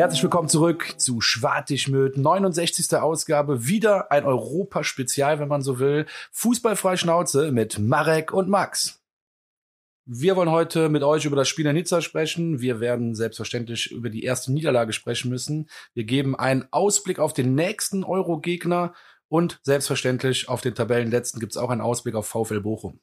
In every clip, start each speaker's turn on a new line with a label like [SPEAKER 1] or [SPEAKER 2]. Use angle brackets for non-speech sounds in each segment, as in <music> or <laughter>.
[SPEAKER 1] Herzlich willkommen zurück zu Schwartigmüt, 69. Ausgabe, wieder ein Europa-Spezial, wenn man so will. Fußballfrei Schnauze mit Marek und Max. Wir wollen heute mit euch über das Spiel in Nizza sprechen. Wir werden selbstverständlich über die erste Niederlage sprechen müssen. Wir geben einen Ausblick auf den nächsten Euro-Gegner und selbstverständlich auf den Tabellenletzten gibt es auch einen Ausblick auf VfL Bochum.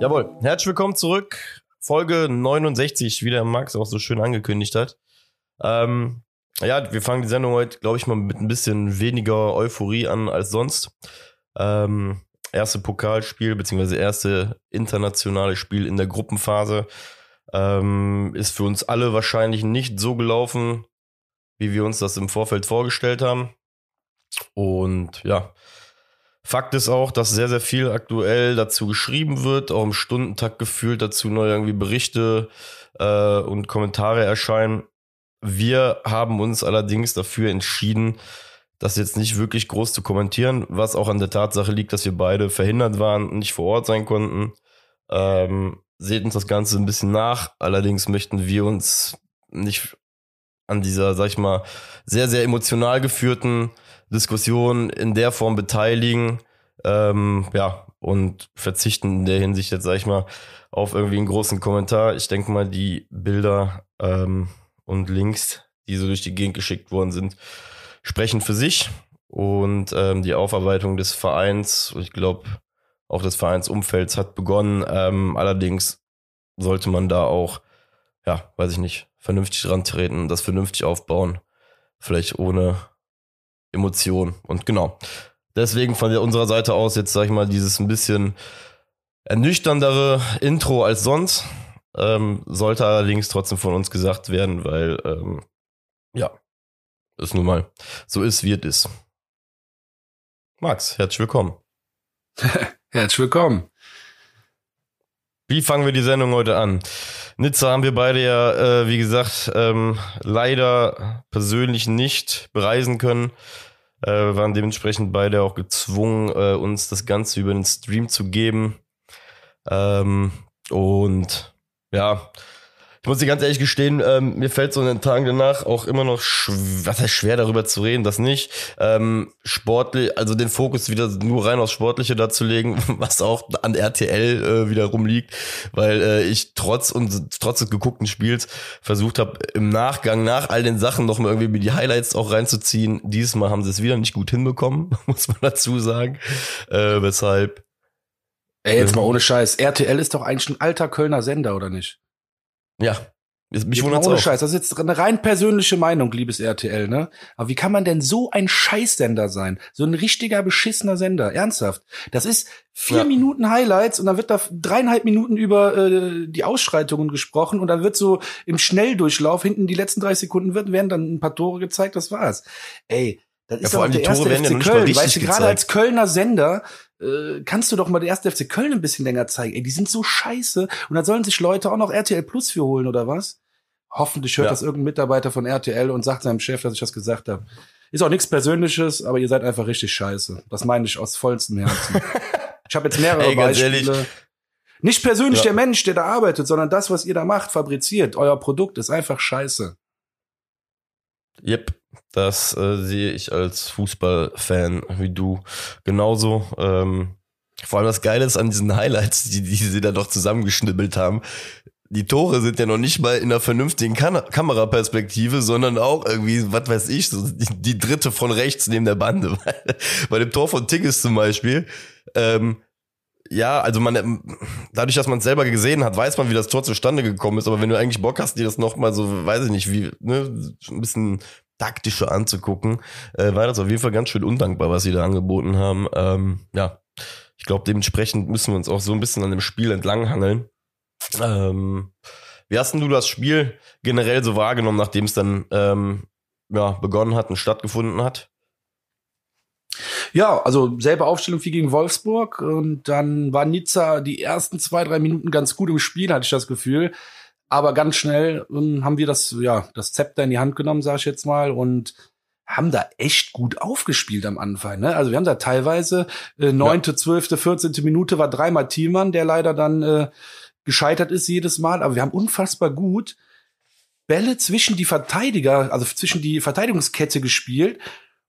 [SPEAKER 2] Jawohl, herzlich willkommen zurück. Folge 69, wie der Max auch so schön angekündigt hat. Ähm, ja, wir fangen die Sendung heute, glaube ich, mal mit ein bisschen weniger Euphorie an als sonst. Ähm, erste Pokalspiel, beziehungsweise erste internationale Spiel in der Gruppenphase. Ähm, ist für uns alle wahrscheinlich nicht so gelaufen, wie wir uns das im Vorfeld vorgestellt haben. Und ja, Fakt ist auch, dass sehr, sehr viel aktuell dazu geschrieben wird, auch im Stundentakt gefühlt dazu neue irgendwie Berichte äh, und Kommentare erscheinen. Wir haben uns allerdings dafür entschieden, das jetzt nicht wirklich groß zu kommentieren, was auch an der Tatsache liegt, dass wir beide verhindert waren und nicht vor Ort sein konnten. Ähm, seht uns das Ganze ein bisschen nach. Allerdings möchten wir uns nicht an dieser, sag ich mal, sehr, sehr emotional geführten Diskussion in der Form beteiligen. Ähm, ja, und verzichten in der Hinsicht jetzt, sag ich mal, auf irgendwie einen großen Kommentar. Ich denke mal, die Bilder ähm, und Links, die so durch die Gegend geschickt worden sind, sprechen für sich. Und ähm, die Aufarbeitung des Vereins, ich glaube, auch des Vereinsumfelds hat begonnen. Ähm, allerdings sollte man da auch, ja, weiß ich nicht, vernünftig rantreten, das vernünftig aufbauen. Vielleicht ohne Emotion. Und genau. Deswegen von unserer Seite aus jetzt, sag ich mal, dieses ein bisschen ernüchterndere Intro als sonst. Ähm, sollte allerdings trotzdem von uns gesagt werden, weil, ähm, ja, es nun mal so ist, wie es ist. Max, herzlich willkommen. <laughs>
[SPEAKER 1] herzlich willkommen.
[SPEAKER 2] Wie fangen wir die Sendung heute an? Nizza haben wir beide ja, äh, wie gesagt, ähm, leider persönlich nicht bereisen können. Äh, waren dementsprechend beide auch gezwungen, äh, uns das Ganze über den Stream zu geben. Ähm, und ja, ich muss dir ganz ehrlich gestehen, ähm, mir fällt so in den Tagen danach auch immer noch was heißt schwer darüber zu reden, das nicht. Ähm, sportlich, also den Fokus wieder nur rein aufs Sportliche darzulegen, <laughs> was auch an RTL äh, wieder rumliegt, weil äh, ich trotz und trotz des geguckten Spiels versucht habe, im Nachgang nach all den Sachen noch mal irgendwie die Highlights auch reinzuziehen. Dieses Mal haben sie es wieder nicht gut hinbekommen, <laughs> muss man dazu sagen. Äh, weshalb.
[SPEAKER 1] Ey, jetzt mal ohne Scheiß. RTL ist doch eigentlich ein alter Kölner Sender, oder nicht?
[SPEAKER 2] Ja.
[SPEAKER 1] Mich wundert's ohne auch. Scheiß. Das ist jetzt eine rein persönliche Meinung, liebes RTL, ne? Aber wie kann man denn so ein Scheißsender sein? So ein richtiger beschissener Sender. Ernsthaft. Das ist vier ja. Minuten Highlights und dann wird da dreieinhalb Minuten über äh, die Ausschreitungen gesprochen und dann wird so im Schnelldurchlauf hinten die letzten drei Sekunden wird, werden dann ein paar Tore gezeigt, das war's. Ey, das ist ja, doch der erste FC ja Köln. Weißt du, gerade als Kölner Sender äh, kannst du doch mal den ersten FC Köln ein bisschen länger zeigen. Ey, die sind so scheiße. Und dann sollen sich Leute auch noch RTL Plus für holen, oder was? Hoffentlich hört ja. das irgendein Mitarbeiter von RTL und sagt seinem Chef, dass ich das gesagt habe. Ist auch nichts Persönliches, aber ihr seid einfach richtig scheiße. Das meine ich aus vollstem Herzen. <laughs> ich habe jetzt mehrere Ey, Beispiele. Ehrlich. Nicht persönlich ja. der Mensch, der da arbeitet, sondern das, was ihr da macht, fabriziert. Euer Produkt ist einfach scheiße.
[SPEAKER 2] Yep, das äh, sehe ich als Fußballfan wie du genauso. Ähm, vor allem das Geile ist an diesen Highlights, die, die sie da doch zusammengeschnibbelt haben. Die Tore sind ja noch nicht mal in einer vernünftigen Kam Kameraperspektive, sondern auch irgendwie, was weiß ich, so die, die, dritte von rechts neben der Bande. <laughs> Bei dem Tor von Tigges zum Beispiel, ähm, ja, also man, dadurch, dass man es selber gesehen hat, weiß man, wie das Tor zustande gekommen ist. Aber wenn du eigentlich Bock hast, dir das nochmal so, weiß ich nicht, wie, ne, ein bisschen taktischer anzugucken, äh, war das auf jeden Fall ganz schön undankbar, was sie da angeboten haben. Ähm, ja, ich glaube, dementsprechend müssen wir uns auch so ein bisschen an dem Spiel entlanghangeln. Ähm, wie hast denn du das Spiel generell so wahrgenommen, nachdem es dann ähm, ja, begonnen hat und stattgefunden hat?
[SPEAKER 1] Ja, also selbe Aufstellung wie gegen Wolfsburg und dann war Nizza die ersten zwei, drei Minuten ganz gut im Spiel, hatte ich das Gefühl. Aber ganz schnell ähm, haben wir das, ja, das Zepter in die Hand genommen, sage ich jetzt mal. Und haben da echt gut aufgespielt am Anfang. Ne? Also wir haben da teilweise äh, neunte, zwölfte, vierzehnte Minute war dreimal Thielmann, der leider dann äh, gescheitert ist jedes Mal. Aber wir haben unfassbar gut Bälle zwischen die Verteidiger, also zwischen die Verteidigungskette gespielt.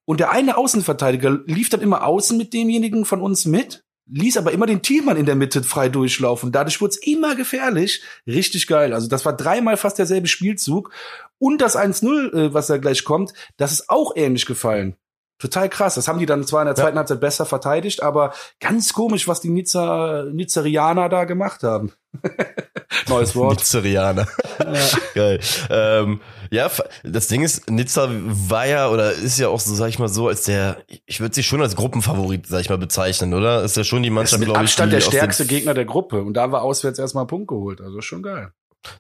[SPEAKER 1] Und der eine Außenverteidiger lief dann immer außen mit demjenigen von uns mit, ließ aber immer den Thielmann in der Mitte frei durchlaufen. Dadurch wurde es immer gefährlich. Richtig geil. Also das war dreimal fast derselbe Spielzug. Und das 1-0, äh, was da gleich kommt, das ist auch ähnlich gefallen. Total krass. Das haben die dann zwar in der zweiten ja. Halbzeit besser verteidigt, aber ganz komisch, was die Nizza, Nizzerianer da gemacht haben. <laughs>
[SPEAKER 2] Neues Wort. Nizzerianer. Ja. <laughs> Geil. Ähm, ja, das Ding ist, Nizza war ja oder ist ja auch so, sag ich mal so, als der, ich würde sie schon als Gruppenfavorit, sag ich mal, bezeichnen, oder? Ist ja schon die Mannschaft, glaube
[SPEAKER 1] ich. Abstand der stärkste Gegner der Gruppe und da war auswärts erstmal Punkt geholt. Also schon geil.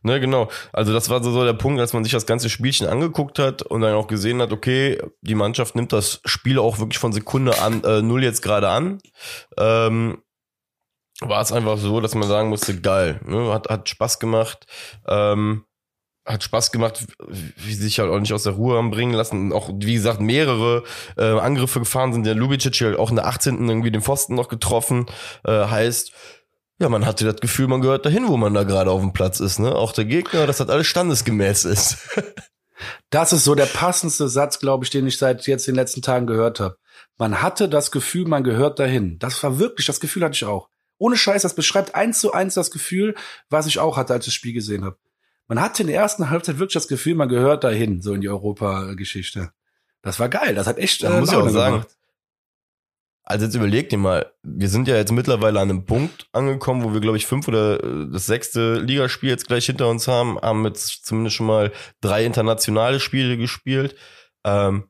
[SPEAKER 2] Ne, genau. Also das war so, so der Punkt, als man sich das ganze Spielchen angeguckt hat und dann auch gesehen hat, okay, die Mannschaft nimmt das Spiel auch wirklich von Sekunde an äh, null jetzt gerade an. Ähm, war es einfach so, dass man sagen musste, geil, ne? hat, hat Spaß gemacht. Ähm, hat Spaß gemacht, wie sie sich halt auch nicht aus der Ruhe haben bringen lassen. Auch, wie gesagt, mehrere äh, Angriffe gefahren sind. Der Lubicic halt auch in der 18. irgendwie den Pfosten noch getroffen. Äh, heißt, ja, man hatte das Gefühl, man gehört dahin, wo man da gerade auf dem Platz ist. Ne? Auch der Gegner, dass das alles standesgemäß ist. <laughs>
[SPEAKER 1] das ist so der passendste Satz, glaube ich, den ich seit jetzt den letzten Tagen gehört habe. Man hatte das Gefühl, man gehört dahin. Das war wirklich, das Gefühl hatte ich auch. Ohne Scheiß, das beschreibt eins zu eins das Gefühl, was ich auch hatte, als ich das Spiel gesehen habe. Man hatte in der ersten Halbzeit wirklich das Gefühl, man gehört dahin, so in die Europageschichte. Das war geil, das hat echt.
[SPEAKER 2] Äh, muss ich auch sagen, gemacht. Also jetzt überleg dir mal, wir sind ja jetzt mittlerweile an einem Punkt angekommen, wo wir, glaube ich, fünf oder äh, das sechste Ligaspiel jetzt gleich hinter uns haben, haben jetzt zumindest schon mal drei internationale Spiele gespielt. Ähm,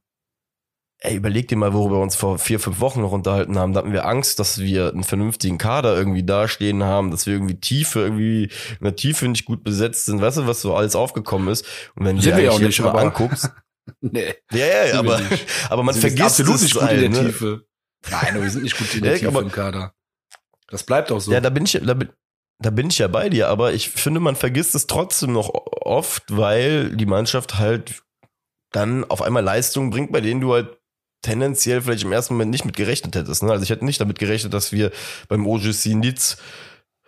[SPEAKER 2] ey, überleg dir mal, worüber wir uns vor vier, fünf Wochen noch unterhalten haben. Da hatten wir Angst, dass wir einen vernünftigen Kader irgendwie dastehen haben, dass wir irgendwie Tiefe, irgendwie in der Tiefe nicht gut besetzt sind. Weißt du, was so alles aufgekommen ist? Und wenn du dir eigentlich jetzt mal anguckst. <laughs> nee. Ja, ja, ja aber, <laughs> aber man vergisst absolut nicht gut in der ne? Tiefe.
[SPEAKER 1] Nein, aber wir sind nicht gut in der <laughs> Tiefe im Kader. Das bleibt auch so.
[SPEAKER 2] Ja, da bin ich, da bin, da bin ich ja bei dir, aber ich finde, man vergisst es trotzdem noch oft, weil die Mannschaft halt dann auf einmal Leistungen bringt, bei denen du halt tendenziell vielleicht im ersten Moment nicht mit gerechnet hättest. Ne? Also ich hätte nicht damit gerechnet, dass wir beim OGC Nitz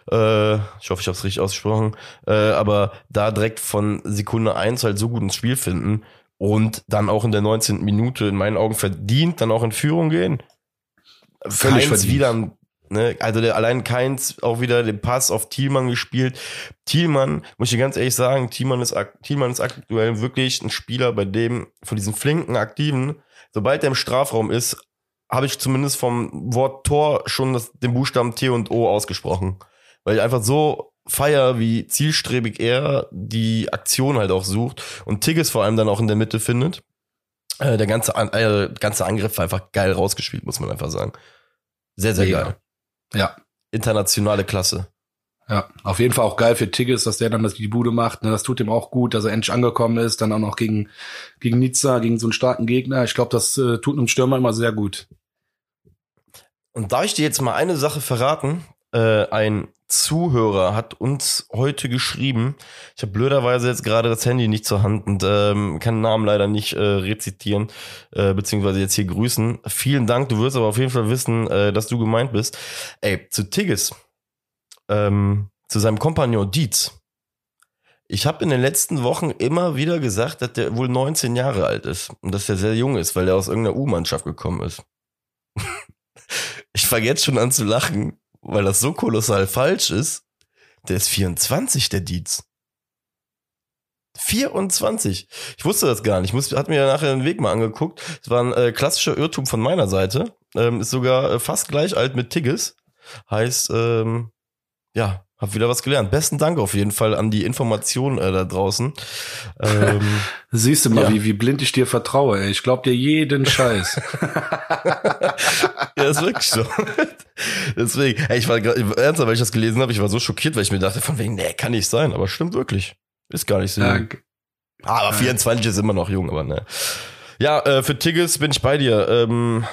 [SPEAKER 2] äh, ich hoffe, ich habe es richtig ausgesprochen, äh, aber da direkt von Sekunde eins halt so gut ins Spiel finden und dann auch in der 19. Minute in meinen Augen verdient, dann auch in Führung gehen. Völlig Keins wieder, ne, also der allein Keins auch wieder den Pass auf Thielmann gespielt. Thielmann, muss ich ganz ehrlich sagen, Thielmann ist, Thielmann ist aktuell wirklich ein Spieler, bei dem von diesen flinken, aktiven, sobald er im Strafraum ist, habe ich zumindest vom Wort Tor schon das, den Buchstaben T und O ausgesprochen. Weil ich einfach so feier, wie zielstrebig er die Aktion halt auch sucht und Tigges vor allem dann auch in der Mitte findet. Äh, der ganze, äh, ganze Angriff war einfach geil rausgespielt, muss man einfach sagen. Sehr, sehr ja. geil.
[SPEAKER 1] Ja.
[SPEAKER 2] Internationale Klasse.
[SPEAKER 1] Ja, auf jeden Fall auch geil für Tigges, dass der dann das die Bude macht. Ne? Das tut ihm auch gut, dass er endlich angekommen ist, dann auch noch gegen, gegen Nizza, gegen so einen starken Gegner. Ich glaube, das äh, tut einem Stürmer immer sehr gut.
[SPEAKER 2] Und darf ich dir jetzt mal eine Sache verraten? Äh, ein Zuhörer hat uns heute geschrieben. Ich habe blöderweise jetzt gerade das Handy nicht zur Hand und ähm, kann den Namen leider nicht äh, rezitieren, äh, beziehungsweise jetzt hier grüßen. Vielen Dank, du wirst aber auf jeden Fall wissen, äh, dass du gemeint bist. Ey, zu Tigges, ähm, zu seinem Kompagnon Dietz. Ich habe in den letzten Wochen immer wieder gesagt, dass der wohl 19 Jahre alt ist und dass der sehr jung ist, weil er aus irgendeiner U-Mannschaft gekommen ist. <laughs> ich fange jetzt schon an zu lachen, weil das so kolossal falsch ist, der ist 24, der Dietz. 24. Ich wusste das gar nicht. Ich muss, hat mir nachher den Weg mal angeguckt. Es war ein äh, klassischer Irrtum von meiner Seite. Ähm, ist sogar äh, fast gleich alt mit Tigges. Heißt, ähm, ja, hab wieder was gelernt. Besten Dank auf jeden Fall an die Information äh, da draußen.
[SPEAKER 1] Ähm, <laughs> Siehst du mal, ja. wie, wie blind ich dir vertraue. Ey. Ich glaub dir jeden Scheiß. <laughs> <laughs>
[SPEAKER 2] ja, ist wirklich so. Deswegen, ey, ich war ernsthaft, weil ich das gelesen habe, ich war so schockiert, weil ich mir dachte, von wegen, nee, kann nicht sein, aber stimmt wirklich. Ist gar nicht so. Ja, ah, aber 24 ist immer noch jung, aber ne. Ja, äh, für Tigges bin ich bei dir. Ähm,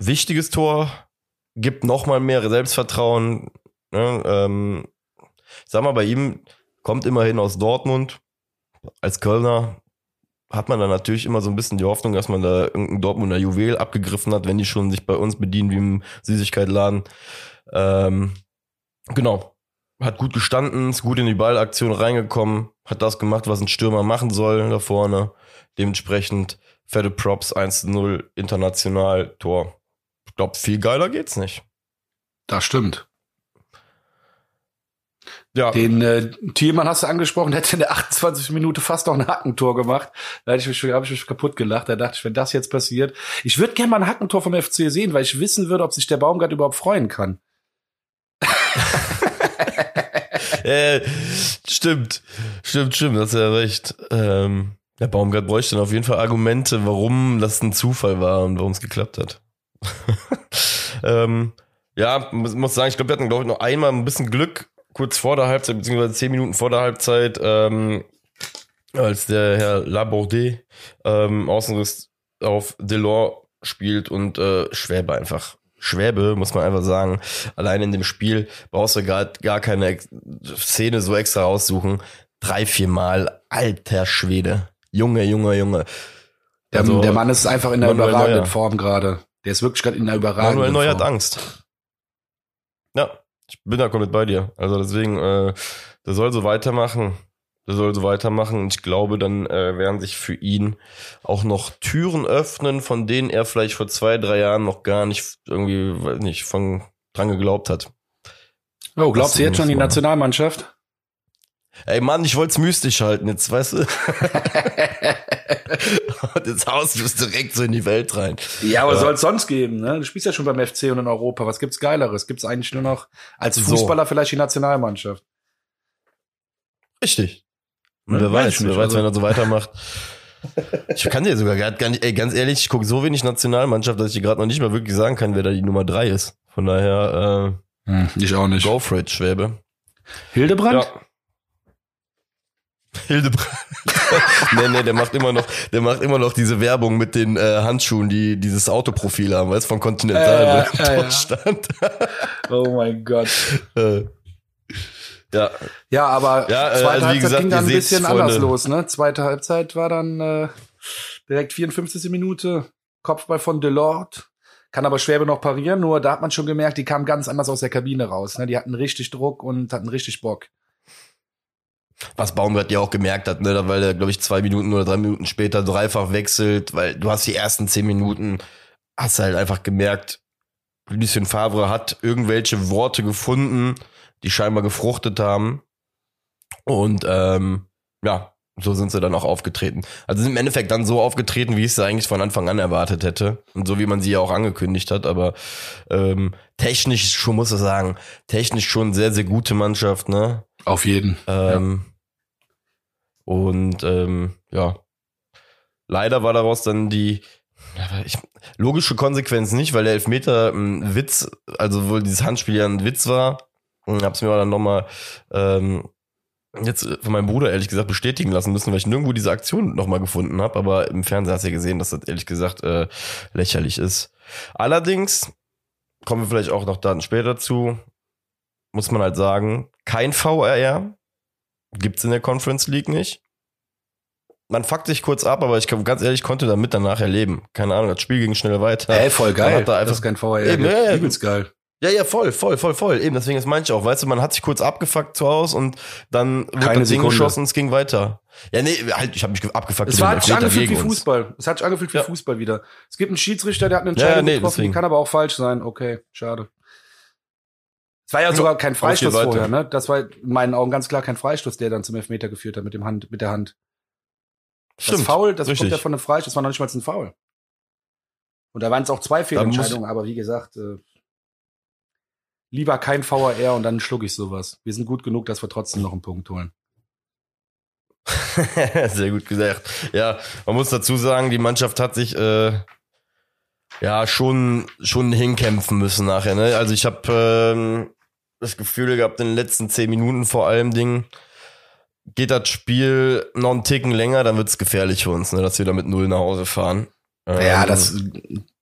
[SPEAKER 2] wichtiges Tor, gibt noch mal mehr Selbstvertrauen. Ne? Ähm, sag mal, bei ihm kommt immerhin aus Dortmund als Kölner, hat man dann natürlich immer so ein bisschen die Hoffnung, dass man da irgendein Dortmunder Juwel abgegriffen hat, wenn die schon sich bei uns bedienen wie im Süßigkeitladen. Ähm, genau. Hat gut gestanden, ist gut in die Ballaktion reingekommen, hat das gemacht, was ein Stürmer machen soll da vorne. Dementsprechend fette Props 1-0 international Tor. Ich glaube, viel geiler geht's nicht.
[SPEAKER 1] Das stimmt. Ja. Den äh, Thielmann hast du angesprochen, der hätte in der 28 Minute fast noch ein Hackentor gemacht. Da hätte ich mich, hab ich mich kaputt gelacht. Da dachte ich, wenn das jetzt passiert. Ich würde gerne mal ein Hackentor vom FC sehen, weil ich wissen würde, ob sich der Baumgart überhaupt freuen kann. <laughs>
[SPEAKER 2] äh, stimmt, stimmt, stimmt, das ist ja recht. Ähm, der Baumgart bräuchte dann auf jeden Fall Argumente, warum das ein Zufall war und warum es geklappt hat. <laughs> ähm, ja, muss, muss sagen, ich glaube, wir hatten, glaube ich, noch einmal ein bisschen Glück, kurz vor der Halbzeit, beziehungsweise zehn Minuten vor der Halbzeit, ähm, als der Herr Laborde ähm, Außenriss auf Delors spielt und äh, Schwäbe einfach. Schwäbe, muss man einfach sagen. Allein in dem Spiel brauchst du gar, gar keine Szene so extra raussuchen. Drei, vier Mal, alter Schwede. Junge, Junge, Junge.
[SPEAKER 1] Der, also, der Mann ist einfach in einer Manuel überragenden Neuer. Form gerade. Der ist wirklich gerade in einer überragenden
[SPEAKER 2] Manuel Neuer Form. hat Angst. Ja, ich bin da komplett bei dir. Also deswegen, äh, der soll so weitermachen. Der soll so weitermachen. Und ich glaube, dann äh, werden sich für ihn auch noch Türen öffnen, von denen er vielleicht vor zwei, drei Jahren noch gar nicht irgendwie, weiß nicht, von dran geglaubt hat.
[SPEAKER 1] Oh, glaubst du jetzt schon die Nationalmannschaft?
[SPEAKER 2] Ey Mann, ich wollte es mystisch halten, jetzt weißt du. <laughs> und jetzt haust du es direkt so in die Welt rein.
[SPEAKER 1] Ja, aber ja. soll es sonst geben, ne? Du spielst ja schon beim FC und in Europa. Was gibt's Geileres? Gibt's eigentlich nur noch als Fußballer so. vielleicht die Nationalmannschaft?
[SPEAKER 2] Richtig. Und wer weiß, wer weiß, also. wenn er so weitermacht. Ich kann dir sogar gar nicht, ey, ganz ehrlich, ich gucke so wenig Nationalmannschaft, dass ich dir gerade noch nicht mal wirklich sagen kann, wer da die Nummer drei ist. Von daher,
[SPEAKER 1] äh, hm, ich auch nicht.
[SPEAKER 2] Go for it, Schwäbe.
[SPEAKER 1] Hildebrand?
[SPEAKER 2] Ja. Hildebrand. <laughs> nee, nee, der macht immer noch, der macht immer noch diese Werbung mit den äh, Handschuhen, die dieses Autoprofil haben, weißt von Continental
[SPEAKER 1] äh, ja, Deutschland. Ja. <laughs> oh mein Gott. Äh,
[SPEAKER 2] ja.
[SPEAKER 1] Ja, aber ja, äh, zweite also Halbzeit gesagt, ging dann ein bisschen Freunde. anders los, ne? Zweite Halbzeit war dann äh, direkt 54. Minute, Kopfball von Delort. Kann aber Schwäbe noch parieren, nur da hat man schon gemerkt, die kamen ganz anders aus der Kabine raus. Ne? Die hatten richtig Druck und hatten richtig Bock.
[SPEAKER 2] Was Baumgart ja auch gemerkt hat, ne, weil er, glaube ich, zwei Minuten oder drei Minuten später dreifach wechselt, weil du hast die ersten zehn Minuten, hast halt einfach gemerkt, Lucien Favre hat irgendwelche Worte gefunden, die scheinbar gefruchtet haben. Und ähm, ja, so sind sie dann auch aufgetreten. Also sind im Endeffekt dann so aufgetreten, wie ich es eigentlich von Anfang an erwartet hätte. Und so wie man sie ja auch angekündigt hat. Aber ähm, technisch schon, muss ich sagen, technisch schon sehr, sehr gute Mannschaft, ne?
[SPEAKER 1] Auf jeden.
[SPEAKER 2] Ähm, ja. Und ähm, ja, leider war daraus dann die ich, logische Konsequenz nicht, weil der Elfmeter ein Witz, also wohl dieses Handspiel ja ein Witz war. Und hab's mir dann nochmal ähm, jetzt von meinem Bruder ehrlich gesagt bestätigen lassen müssen, weil ich nirgendwo diese Aktion nochmal gefunden habe. Aber im Fernsehen hast du ja gesehen, dass das ehrlich gesagt äh, lächerlich ist. Allerdings kommen wir vielleicht auch noch dann später zu, muss man halt sagen, kein VRR gibt's in der Conference League nicht. Man fuckt sich kurz ab, aber ich ganz ehrlich konnte damit danach erleben. Keine Ahnung, das Spiel ging schnell weiter.
[SPEAKER 1] Ey, voll geil. Da das ist kein VRR.
[SPEAKER 2] Eben, ja, ja, geil. Ja, ja, voll, voll, voll, voll. Eben, deswegen ist manche auch. Weißt du, man hat sich kurz abgefuckt zu Hause und dann
[SPEAKER 1] wurde Keine das Ding
[SPEAKER 2] geschossen und es ging weiter. Ja, nee, halt, ich habe mich abgefuckt.
[SPEAKER 1] Es hat sich angefühlt wie Fußball. Es hat sich angefühlt wie ja. Fußball wieder. Es gibt einen Schiedsrichter, der hat eine Entscheidung ja, nee, getroffen, deswegen. die kann aber auch falsch sein. Okay, schade. Es war ja sogar kein Freistoß vorher, ne? Das war in meinen Augen ganz klar kein Freistoß, der dann zum Elfmeter geführt hat mit dem Hand, mit der Hand. Stimmt, das Foul, das richtig. kommt ja von einem Freistoß, das war noch nicht mal ein Foul. Und da waren es auch zwei Fehlentscheidungen, aber wie gesagt, äh, lieber kein VAR und dann schluck ich sowas. Wir sind gut genug, dass wir trotzdem noch einen Punkt holen. <laughs>
[SPEAKER 2] Sehr gut gesagt. Ja, man muss dazu sagen, die Mannschaft hat sich äh, ja schon schon hinkämpfen müssen nachher. Ne? Also ich habe ähm, das Gefühl gehabt, in den letzten zehn Minuten vor allem Ding geht das Spiel noch einen Ticken länger, dann wird's gefährlich für uns, ne, dass wir da mit null nach Hause fahren.
[SPEAKER 1] Ja, ähm, das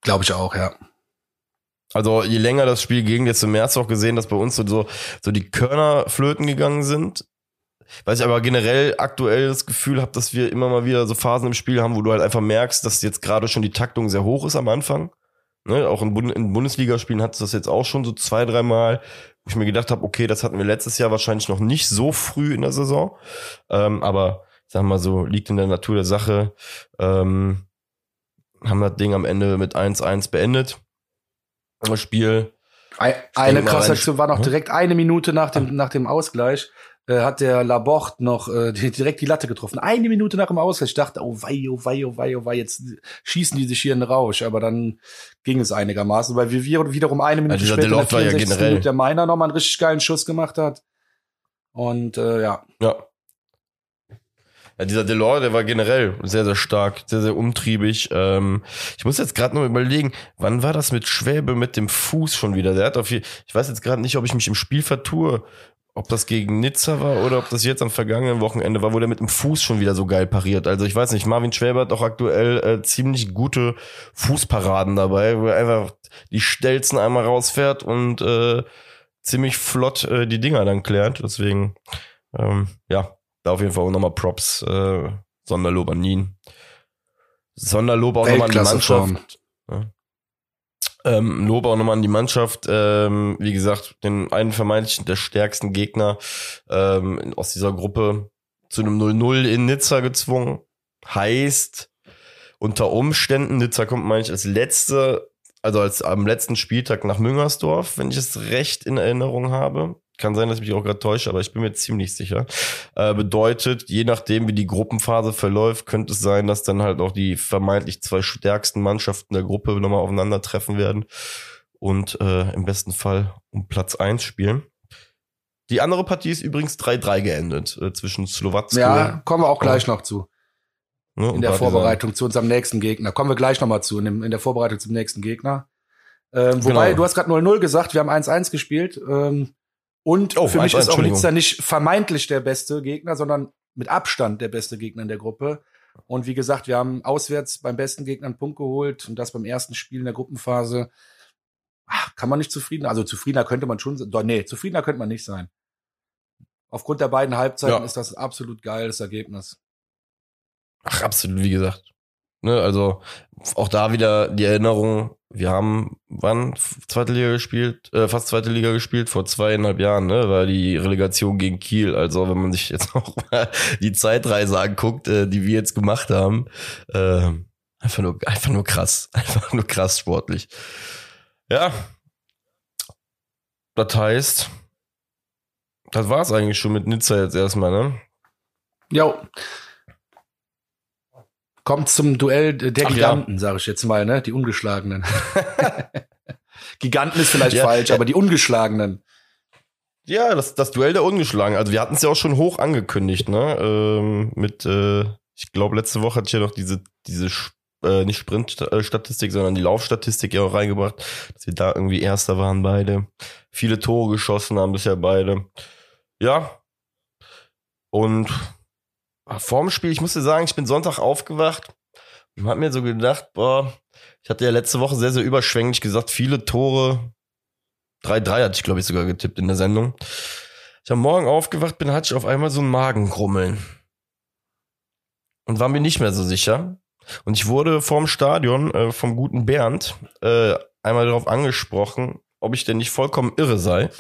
[SPEAKER 1] glaube ich auch, ja.
[SPEAKER 2] Also je länger das Spiel ging, desto mehr hast du auch gesehen, dass bei uns so, so die Körner flöten gegangen sind. Weil ich aber generell aktuell das Gefühl habe, dass wir immer mal wieder so Phasen im Spiel haben, wo du halt einfach merkst, dass jetzt gerade schon die Taktung sehr hoch ist am Anfang. Ne, auch in, Bund in Bundesligaspielen hat es das jetzt auch schon so zwei, dreimal, wo ich mir gedacht habe, okay, das hatten wir letztes Jahr wahrscheinlich noch nicht so früh in der Saison. Ähm, aber sag mal so, liegt in der Natur der Sache. Ähm, haben das Ding am Ende mit 1-1 beendet. Das Spiel.
[SPEAKER 1] Eine krasse Aktion war noch direkt eine Minute nach dem, nach dem Ausgleich äh, hat der Laporte noch äh, direkt die Latte getroffen. Eine Minute nach dem Ausgleich. Ich dachte, oh wei, oh wei, oh wei, oh wei, jetzt schießen die sich hier in den Rausch. Aber dann ging es einigermaßen, weil wir wiederum eine Minute
[SPEAKER 2] ja,
[SPEAKER 1] später
[SPEAKER 2] der, ja generell.
[SPEAKER 1] der Meiner nochmal einen richtig geilen Schuss gemacht hat. Und äh, ja.
[SPEAKER 2] Ja. Ja, dieser Delors, der war generell sehr, sehr stark, sehr, sehr umtriebig. Ähm, ich muss jetzt gerade noch überlegen, wann war das mit Schwäbe mit dem Fuß schon wieder? Der hat auf jeden, ich weiß jetzt gerade nicht, ob ich mich im Spiel vertue ob das gegen Nizza war oder ob das jetzt am vergangenen Wochenende war, wo der mit dem Fuß schon wieder so geil pariert. Also ich weiß nicht, Marvin Schwäber hat auch aktuell äh, ziemlich gute Fußparaden dabei, wo er einfach die Stelzen einmal rausfährt und äh, ziemlich flott äh, die Dinger dann klärt. Deswegen, ähm, ja, da auf jeden Fall auch nochmal Props, äh, Sonderlob an ihn. Sonderlob auch nochmal an die Mannschaft. Ja. Ähm, Lob auch nochmal an die Mannschaft. Ähm, wie gesagt, den einen vermeintlichen der stärksten Gegner ähm, aus dieser Gruppe zu einem 0-0 in Nizza gezwungen. Heißt, unter Umständen, Nizza kommt, meine ich, als letzte, also als am letzten Spieltag nach Müngersdorf, wenn ich es recht in Erinnerung habe. Kann sein, dass ich mich auch gerade täusche, aber ich bin mir ziemlich sicher. Äh, bedeutet, je nachdem, wie die Gruppenphase verläuft, könnte es sein, dass dann halt auch die vermeintlich zwei stärksten Mannschaften der Gruppe nochmal aufeinandertreffen werden und äh, im besten Fall um Platz eins spielen. Die andere Partie ist übrigens 3-3 geendet äh, zwischen Slowakei.
[SPEAKER 1] Ja, kommen wir auch gleich noch zu. Ne, in der Vorbereitung zu unserem nächsten Gegner. Kommen wir gleich nochmal zu, in, dem, in der Vorbereitung zum nächsten Gegner. Ähm, wobei, genau. du hast gerade 0-0 gesagt, wir haben 1-1 gespielt. Ähm, und oh, für mich ist auch Nizza nicht vermeintlich der beste Gegner, sondern mit Abstand der beste Gegner in der Gruppe. Und wie gesagt, wir haben auswärts beim besten Gegner einen Punkt geholt und das beim ersten Spiel in der Gruppenphase. Ach, kann man nicht zufrieden, also zufriedener könnte man schon, doch, nee, zufriedener könnte man nicht sein. Aufgrund der beiden Halbzeiten ja. ist das ein absolut geiles Ergebnis.
[SPEAKER 2] Ach, absolut, wie gesagt. Ne, also auch da wieder die Erinnerung, wir haben wann zweite Liga gespielt, äh, fast zweite Liga gespielt, vor zweieinhalb Jahren, ne, war die Relegation gegen Kiel. Also wenn man sich jetzt <laughs> noch mal die Zeitreise anguckt, äh, die wir jetzt gemacht haben, äh, einfach nur, einfach nur krass, <laughs> einfach nur krass sportlich. Ja, das heißt, das war's eigentlich schon mit Nizza jetzt erstmal, ne?
[SPEAKER 1] Jo. Kommt zum Duell der Ach, Giganten, ja. sage ich jetzt mal, ne? Die ungeschlagenen. <laughs> Giganten ist vielleicht ja, falsch, aber die ungeschlagenen.
[SPEAKER 2] Ja, das, das Duell der Ungeschlagenen. Also wir hatten es ja auch schon hoch angekündigt, ne? Ähm, mit, äh, ich glaube, letzte Woche hatte ich ja noch diese, diese äh, nicht Sprint-Statistik, sondern die Laufstatistik ja auch reingebracht, dass wir da irgendwie Erster waren beide. Viele Tore geschossen haben bisher beide. Ja. Und vorm Spiel, ich musste sagen, ich bin Sonntag aufgewacht und hab mir so gedacht, boah, ich hatte ja letzte Woche sehr, sehr überschwänglich gesagt, viele Tore. 3-3 hatte ich, glaube ich, sogar getippt in der Sendung. Ich am Morgen aufgewacht bin, hatte ich auf einmal so ein Magenkrummeln. Und war mir nicht mehr so sicher. Und ich wurde vorm Stadion äh, vom guten Bernd äh, einmal darauf angesprochen, ob ich denn nicht vollkommen irre sei,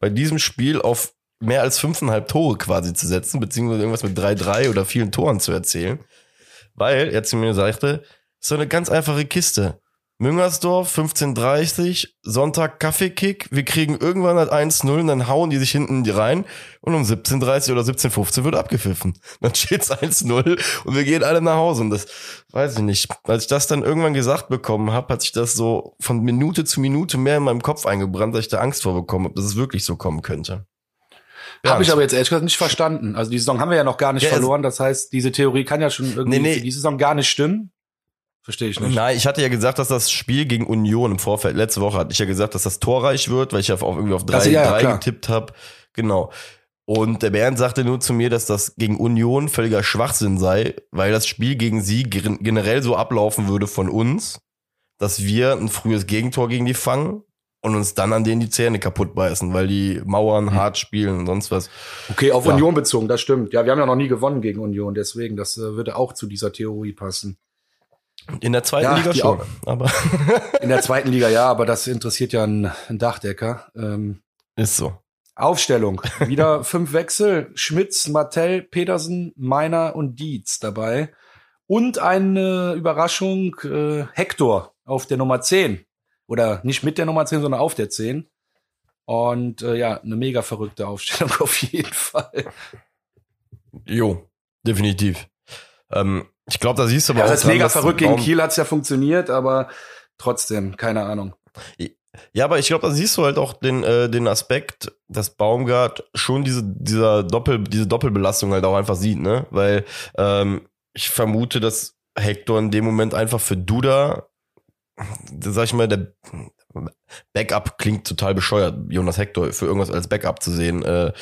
[SPEAKER 2] bei diesem Spiel auf mehr als fünfeinhalb Tore quasi zu setzen, beziehungsweise irgendwas mit drei, drei oder vielen Toren zu erzählen. Weil er zu mir sagte, so eine ganz einfache Kiste. Müngersdorf, 15.30, Sonntag Kaffeekick, wir kriegen irgendwann halt 1-0 und dann hauen die sich hinten rein und um 17.30 oder 17.15 wird abgepfiffen. <laughs> Dann steht's 1-0 und wir gehen alle nach Hause und das weiß ich nicht. Als ich das dann irgendwann gesagt bekommen habe, hat sich das so von Minute zu Minute mehr in meinem Kopf eingebrannt, dass ich da Angst vor bekommen habe, dass es wirklich so kommen könnte.
[SPEAKER 1] Ja, habe ich aber jetzt ehrlich gesagt nicht verstanden. Also die Saison haben wir ja noch gar nicht ja, verloren. Das heißt, diese Theorie kann ja schon irgendwie nee, nee. die Saison gar nicht stimmen. Verstehe ich nicht.
[SPEAKER 2] Nein, ich hatte ja gesagt, dass das Spiel gegen Union im Vorfeld, letzte Woche hatte ich ja gesagt, dass das torreich wird, weil ich ja auf, irgendwie auf 3 also, ja, ja, getippt habe. Genau. Und der Bernd sagte nur zu mir, dass das gegen Union völliger Schwachsinn sei, weil das Spiel gegen sie generell so ablaufen würde von uns, dass wir ein frühes Gegentor gegen die fangen und uns dann an denen die Zähne kaputt beißen, weil die Mauern mhm. hart spielen und sonst was.
[SPEAKER 1] Okay, auf ja. Union bezogen, das stimmt. Ja, wir haben ja noch nie gewonnen gegen Union, deswegen, das äh, würde auch zu dieser Theorie passen.
[SPEAKER 2] In der zweiten ja, Liga schon,
[SPEAKER 1] aber <laughs> in der zweiten Liga ja, aber das interessiert ja einen, einen Dachdecker. Ähm,
[SPEAKER 2] Ist so.
[SPEAKER 1] Aufstellung. <laughs> Wieder fünf Wechsel. Schmitz, Martell, Petersen, Meiner und Dietz dabei. Und eine Überraschung, äh, Hector auf der Nummer 10. Oder nicht mit der Nummer 10, sondern auf der 10. Und äh, ja, eine mega verrückte Aufstellung <laughs> auf jeden Fall.
[SPEAKER 2] Jo, definitiv. Ähm, ich glaube, da siehst du aber
[SPEAKER 1] ja, auch. Das ist mega verrückt. Gegen Kiel hat's ja funktioniert, aber trotzdem, keine Ahnung.
[SPEAKER 2] Ja, aber ich glaube, da siehst du halt auch den, äh, den Aspekt, dass Baumgart schon diese, dieser Doppel, diese Doppelbelastung halt auch einfach sieht, ne? Weil ähm, ich vermute, dass Hector in dem Moment einfach für Duda sag ich mal, der Backup klingt total bescheuert, Jonas Hector für irgendwas als Backup zu sehen, äh,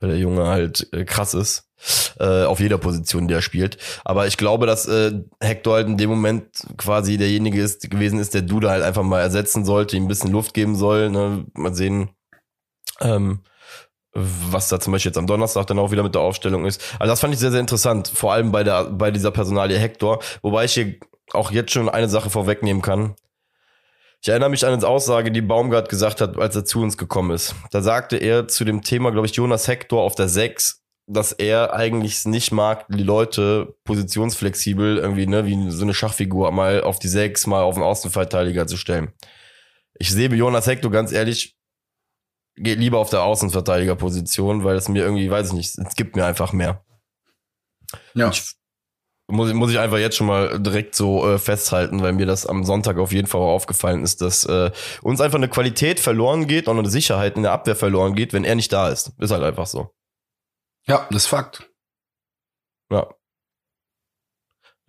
[SPEAKER 2] weil der Junge halt äh, krass ist. Äh, auf jeder Position, die er spielt. Aber ich glaube, dass äh, Hector halt in dem Moment quasi derjenige ist gewesen ist, der Duda halt einfach mal ersetzen sollte, ihm ein bisschen Luft geben soll. Ne? Mal sehen, ähm, was da zum Beispiel jetzt am Donnerstag dann auch wieder mit der Aufstellung ist. Also das fand ich sehr, sehr interessant, vor allem bei der bei dieser Personalie Hector, wobei ich hier auch jetzt schon eine Sache vorwegnehmen kann. Ich erinnere mich an eine Aussage, die Baumgart gesagt hat, als er zu uns gekommen ist. Da sagte er zu dem Thema, glaube ich, Jonas Hector auf der 6, dass er eigentlich nicht mag, die Leute positionsflexibel irgendwie, ne, wie so eine Schachfigur mal auf die 6, mal auf den Außenverteidiger zu stellen. Ich sehe Jonas Hector ganz ehrlich, geht lieber auf der Außenverteidigerposition, weil es mir irgendwie, weiß ich nicht, es gibt mir einfach mehr. Ja. Ich muss, muss ich einfach jetzt schon mal direkt so äh, festhalten, weil mir das am Sonntag auf jeden Fall aufgefallen ist, dass äh, uns einfach eine Qualität verloren geht und eine Sicherheit in der Abwehr verloren geht, wenn er nicht da ist. Ist halt einfach so.
[SPEAKER 1] Ja, das ist Fakt.
[SPEAKER 2] Ja.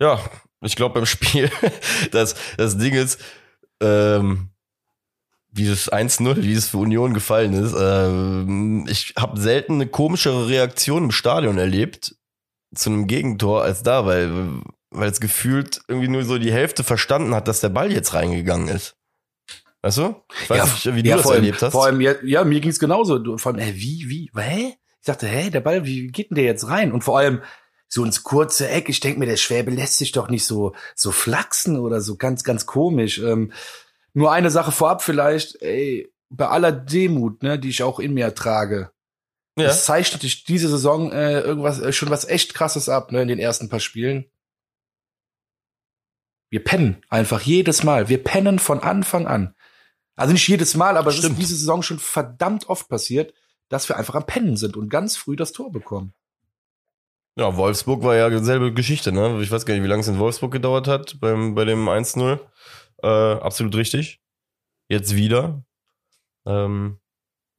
[SPEAKER 2] Ja, ich glaube beim Spiel, <laughs> das, das Ding ist, ähm, wie das 1-0, wie es für Union gefallen ist. Ähm, ich habe selten eine komischere Reaktion im Stadion erlebt, zu einem Gegentor als da, weil, weil es gefühlt irgendwie nur so die Hälfte verstanden hat, dass der Ball jetzt reingegangen ist. Weißt du?
[SPEAKER 1] Ich weiß ja, nicht, wie du ja, das erlebt hast. Vor allem, ja, ja mir ging's genauso. Von, äh, wie, wie, hä? Ich dachte, hä, der Ball, wie geht denn der jetzt rein? Und vor allem, so ins kurze Eck. Ich denk mir, der Schwäbe lässt sich doch nicht so, so flachsen oder so ganz, ganz komisch. Ähm, nur eine Sache vorab vielleicht, ey, bei aller Demut, ne, die ich auch in mir trage. Ja. Es zeichnet sich diese Saison äh, irgendwas äh, schon was echt krasses ab, ne, in den ersten paar Spielen. Wir pennen einfach jedes Mal. Wir pennen von Anfang an. Also nicht jedes Mal, aber es ist diese Saison schon verdammt oft passiert, dass wir einfach am Pennen sind und ganz früh das Tor bekommen.
[SPEAKER 2] Ja, Wolfsburg war ja dieselbe Geschichte, ne? Ich weiß gar nicht, wie lange es in Wolfsburg gedauert hat beim, bei dem 1-0. Äh, absolut richtig. Jetzt wieder. Ähm,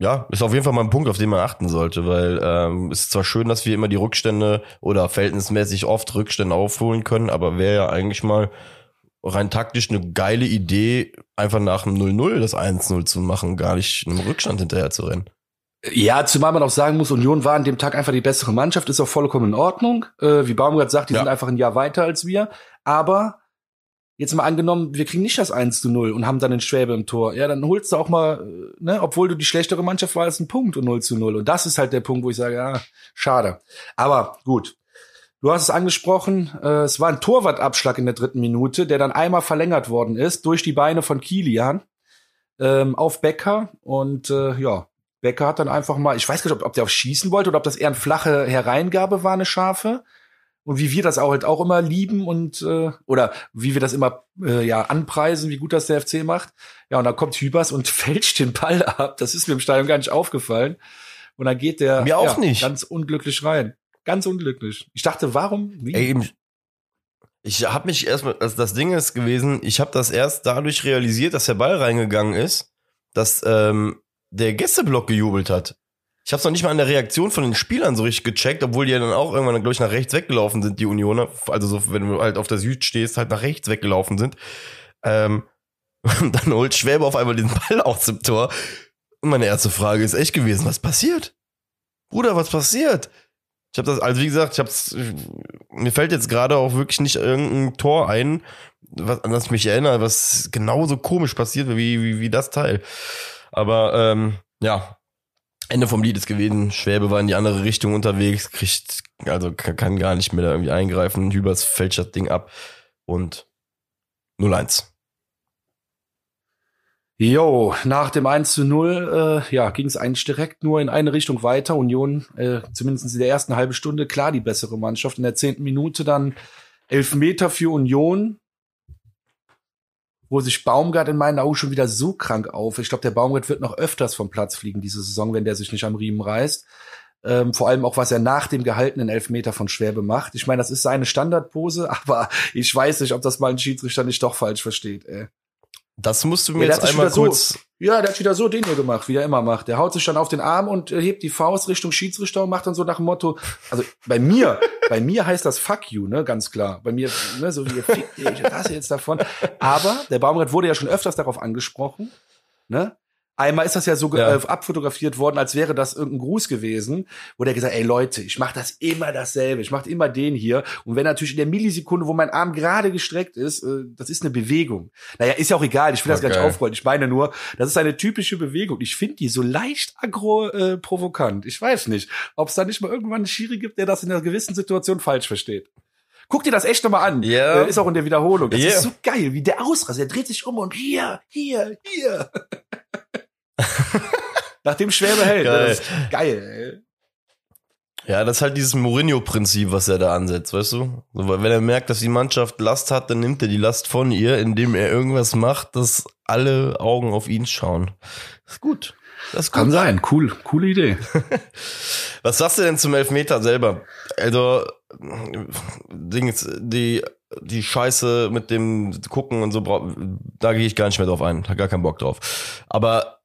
[SPEAKER 2] ja, ist auf jeden Fall mal ein Punkt, auf den man achten sollte, weil ähm, es ist zwar schön, dass wir immer die Rückstände oder verhältnismäßig oft Rückstände aufholen können, aber wäre ja eigentlich mal rein taktisch eine geile Idee, einfach nach dem 0-0 das 1-0 zu machen, gar nicht einem Rückstand hinterher zu rennen.
[SPEAKER 1] Ja, zumal man auch sagen muss, Union war an dem Tag einfach die bessere Mannschaft, ist auch vollkommen in Ordnung. Äh, wie Baumgart sagt, die ja. sind einfach ein Jahr weiter als wir. Aber jetzt mal angenommen, wir kriegen nicht das 1 zu 0 und haben dann den Schwäbe im Tor. Ja, dann holst du auch mal, äh, ne, obwohl du die schlechtere Mannschaft warst, einen Punkt und 0 zu 0. Und das ist halt der Punkt, wo ich sage, ja, schade. Aber gut. Du hast es angesprochen, äh, es war ein Torwartabschlag in der dritten Minute, der dann einmal verlängert worden ist durch die Beine von Kilian ähm, auf Becker. Und äh, ja, Becker hat dann einfach mal, ich weiß gar nicht, ob, ob der auf schießen wollte oder ob das eher eine flache Hereingabe war, eine scharfe und wie wir das auch halt auch immer lieben und äh, oder wie wir das immer äh, ja anpreisen, wie gut das der FC macht. Ja, und dann kommt Hübers und <laughs> fälscht den Ball ab. Das ist mir im Stadion gar nicht aufgefallen. Und dann geht der
[SPEAKER 2] mir auch ja, nicht.
[SPEAKER 1] ganz unglücklich rein. Ganz unglücklich. Ich dachte, warum?
[SPEAKER 2] Wie? Ey, eben, ich habe mich erstmal, also das Ding ist gewesen, ich habe das erst dadurch realisiert, dass der Ball reingegangen ist, dass ähm, der Gästeblock gejubelt hat. Ich habe noch nicht mal an der Reaktion von den Spielern so richtig gecheckt, obwohl die ja dann auch irgendwann, glaube ich, nach rechts weggelaufen sind, die Unioner. Also so, wenn du halt auf der Süd stehst, halt nach rechts weggelaufen sind. Ähm, <laughs> und dann holt Schwäbe auf einmal den Ball aus dem Tor. Und meine erste Frage ist echt gewesen, was passiert? Bruder, was passiert? Ich habe das, also wie gesagt, ich hab's, mir fällt jetzt gerade auch wirklich nicht irgendein Tor ein, was, an das ich mich erinnere, was genauso komisch passiert wie, wie, wie das Teil. Aber ähm, ja, Ende vom Lied ist gewesen. Schwäbe war in die andere Richtung unterwegs, kriegt, also kann, gar nicht mehr da irgendwie eingreifen. Hübers fälscht das Ding ab und 0-1.
[SPEAKER 1] Jo, nach dem 1 zu 0 äh, ja, ging es eigentlich direkt nur in eine Richtung weiter. Union, äh, zumindest in der ersten halben Stunde, klar die bessere Mannschaft. In der zehnten Minute dann elf Meter für Union, wo sich Baumgart in meinen Augen schon wieder so krank auf. Ich glaube, der Baumgart wird noch öfters vom Platz fliegen diese Saison, wenn der sich nicht am Riemen reißt. Ähm, vor allem auch, was er nach dem gehaltenen Elfmeter von Schwerbe macht. Ich meine, das ist seine Standardpose, <laughs> aber ich weiß nicht, ob das mal ein Schiedsrichter nicht doch falsch versteht. Ey.
[SPEAKER 2] Das musst du mir ja, jetzt einmal kurz.
[SPEAKER 1] So, ja, der hat wieder so den hier gemacht, wie er immer macht. Der haut sich dann auf den Arm und hebt die Faust Richtung Schiedsrichter und macht dann so nach dem Motto, also bei mir, <laughs> bei mir heißt das fuck you, ne, ganz klar. Bei mir, ne, so wie fick dich, ich hasse jetzt davon. Aber der Baumgart wurde ja schon öfters darauf angesprochen, ne? Einmal ist das ja so ja. Äh, abfotografiert worden, als wäre das irgendein Gruß gewesen, wo der gesagt, ey Leute, ich mache das immer dasselbe, ich mache immer den hier. Und wenn natürlich in der Millisekunde, wo mein Arm gerade gestreckt ist, äh, das ist eine Bewegung. Naja, ist ja auch egal, ich will okay. das gar nicht aufrollen. Ich meine nur, das ist eine typische Bewegung. Ich finde die so leicht agro äh, provokant. Ich weiß nicht, ob es da nicht mal irgendwann einen Schiri gibt, der das in einer gewissen Situation falsch versteht. Guck dir das echt nochmal an.
[SPEAKER 2] Ja.
[SPEAKER 1] Äh, ist auch in der Wiederholung. Das yeah. ist so geil, wie der ausrast. Er dreht sich um und hier, hier, hier. <laughs> <laughs> Nachdem Schwäbe hält. Geil. Das ist geil,
[SPEAKER 2] ey. Ja, das ist halt dieses Mourinho-Prinzip, was er da ansetzt, weißt du? So, weil wenn er merkt, dass die Mannschaft Last hat, dann nimmt er die Last von ihr, indem er irgendwas macht, dass alle Augen auf ihn schauen. Das ist gut. Das ist
[SPEAKER 1] gut. Kann sein. Cool. Coole Idee. <laughs>
[SPEAKER 2] was sagst du denn zum Elfmeter selber? Also, Dings, die, die Scheiße mit dem Gucken und so, da gehe ich gar nicht mehr drauf ein. Hab gar keinen Bock drauf. Aber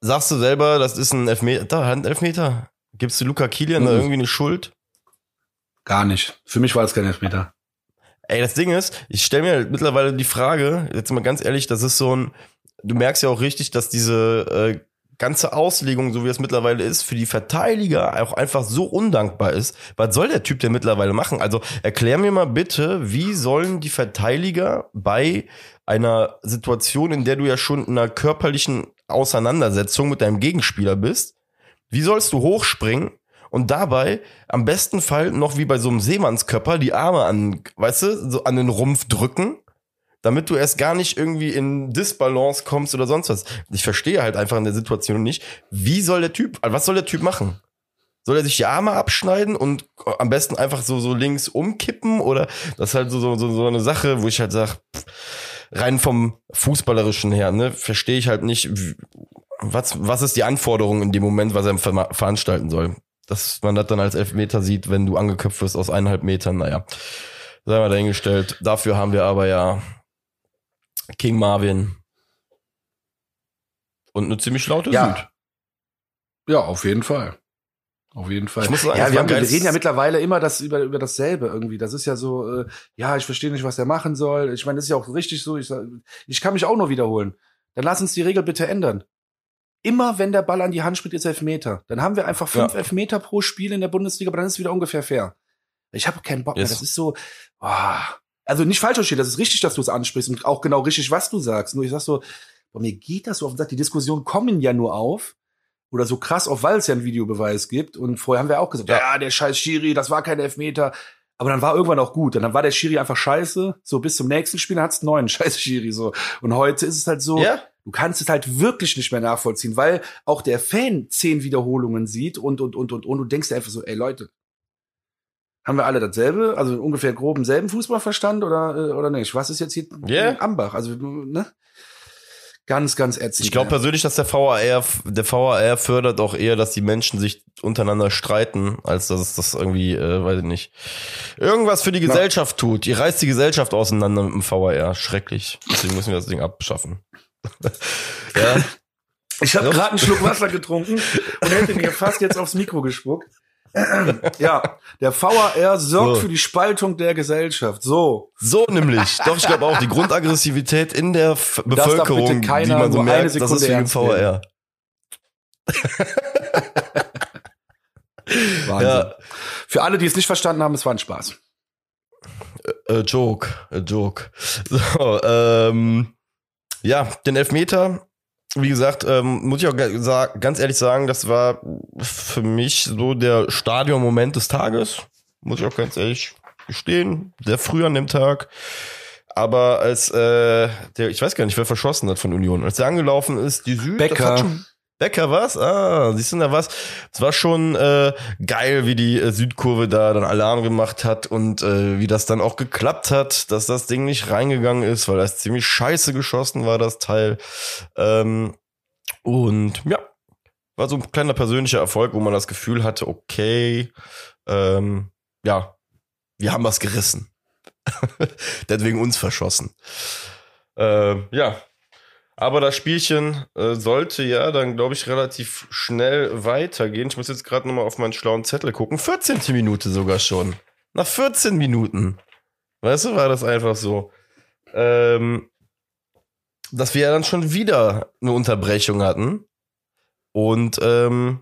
[SPEAKER 2] sagst du selber, das ist ein Elfmeter, da, ein Elfmeter. Gibst du Luca Kilian mhm. da irgendwie eine Schuld?
[SPEAKER 1] Gar nicht. Für mich war es kein Elfmeter.
[SPEAKER 2] Ey, das Ding ist, ich stelle mir mittlerweile die Frage, jetzt mal ganz ehrlich, das ist so ein, du merkst ja auch richtig, dass diese äh, ganze Auslegung, so wie es mittlerweile ist, für die Verteidiger auch einfach so undankbar ist. Was soll der Typ denn mittlerweile machen? Also erklär mir mal bitte, wie sollen die Verteidiger bei einer Situation, in der du ja schon in einer körperlichen Auseinandersetzung mit deinem Gegenspieler bist, wie sollst du hochspringen und dabei am besten Fall noch wie bei so einem Seemannskörper die Arme an, weißt du, so an den Rumpf drücken, damit du erst gar nicht irgendwie in Disbalance kommst oder sonst was. Ich verstehe halt einfach in der Situation nicht, wie soll der Typ, was soll der Typ machen? Soll er sich die Arme abschneiden und am besten einfach so, so links umkippen oder das ist halt so, so, so eine Sache, wo ich halt sage, rein vom Fußballerischen her, ne, verstehe ich halt nicht, was, was ist die Anforderung in dem Moment, was er ver veranstalten soll. Dass man das dann als Elfmeter sieht, wenn du angeköpft wirst aus eineinhalb Metern, naja. Sei mal dahingestellt. Dafür haben wir aber ja King Marvin und eine ziemlich laute
[SPEAKER 1] ja. Süd. Ja, auf jeden Fall. Auf jeden Fall.
[SPEAKER 2] Ich muss sagen,
[SPEAKER 1] ja, wir, haben, wir reden ja mittlerweile immer das über, über dasselbe irgendwie. Das ist ja so, äh, ja, ich verstehe nicht, was er machen soll. Ich meine, das ist ja auch richtig so. Ich, ich kann mich auch nur wiederholen. Dann lass uns die Regel bitte ändern. Immer wenn der Ball an die Hand spielt, ist Elfmeter. Dann haben wir einfach fünf ja. Elfmeter pro Spiel in der Bundesliga, aber dann ist es wieder ungefähr fair. Ich habe keinen Bock yes. mehr. Das ist so, oh. also nicht falsch verstehen. Das ist richtig, dass du es ansprichst und auch genau richtig, was du sagst. Nur ich sag so, bei mir geht das so auf den Sack. Die Diskussionen kommen ja nur auf, oder so krass auf, weil es ja einen Videobeweis gibt. Und vorher haben wir auch gesagt, ja, ja der scheiß Schiri, das war kein Elfmeter. Aber dann war irgendwann auch gut. Und dann war der Schiri einfach scheiße. So bis zum nächsten Spiel hat's einen neuen <laughs> scheiß Schiri so. Und heute ist es halt so, ja? du kannst es halt wirklich nicht mehr nachvollziehen, weil auch der Fan zehn Wiederholungen sieht und und und und und du denkst dir einfach so, ey Leute, haben wir alle dasselbe, also ungefähr groben selben Fußballverstand oder äh, oder nicht? Was ist jetzt hier
[SPEAKER 2] yeah.
[SPEAKER 1] Ambach? Also ne? Ganz, ganz ätzend.
[SPEAKER 2] Ich glaube persönlich, dass der VAR, der VAR fördert auch eher, dass die Menschen sich untereinander streiten, als dass es das irgendwie, äh, weiß ich nicht, irgendwas für die Gesellschaft Na. tut. Ihr reißt die Gesellschaft auseinander mit dem VAR. Schrecklich. Deswegen müssen wir das Ding abschaffen. <laughs>
[SPEAKER 1] ja. Ich habe gerade einen Schluck Wasser getrunken und hätte mir fast jetzt aufs Mikro gespuckt. <clears throat> ja, der VAR sorgt so. für die Spaltung der Gesellschaft. So.
[SPEAKER 2] So nämlich. Doch, ich glaube auch, die Grundaggressivität in der F Bevölkerung, die man so merkt, das ist wegen VAR. <laughs>
[SPEAKER 1] Wahnsinn. Ja. Für alle, die es nicht verstanden haben, es war ein Spaß.
[SPEAKER 2] A joke, a joke. So, ähm, ja, den Elfmeter, wie gesagt, ähm, muss ich auch ganz ehrlich sagen, das war für mich so der Stadionmoment des Tages. Muss ich auch ganz ehrlich gestehen. Sehr früh an dem Tag. Aber als äh, der, ich weiß gar nicht, wer verschossen hat von Union, als der angelaufen ist, die Süd,
[SPEAKER 1] Becker.
[SPEAKER 2] Becker was? Ah, siehst du da was? Es war schon äh, geil, wie die äh, Südkurve da dann Alarm gemacht hat und äh, wie das dann auch geklappt hat, dass das Ding nicht reingegangen ist, weil das ziemlich scheiße geschossen war, das Teil. Ähm, und ja, war so ein kleiner persönlicher Erfolg, wo man das Gefühl hatte, okay, ähm, ja, wir haben was gerissen. <laughs> Der hat wegen uns verschossen. Äh, ja, aber das Spielchen äh, sollte ja dann, glaube ich, relativ schnell weitergehen. Ich muss jetzt gerade nochmal auf meinen schlauen Zettel gucken. 14. Minute sogar schon. Nach 14 Minuten. Weißt du, war das einfach so. Ähm, dass wir ja dann schon wieder eine Unterbrechung hatten. Und ähm,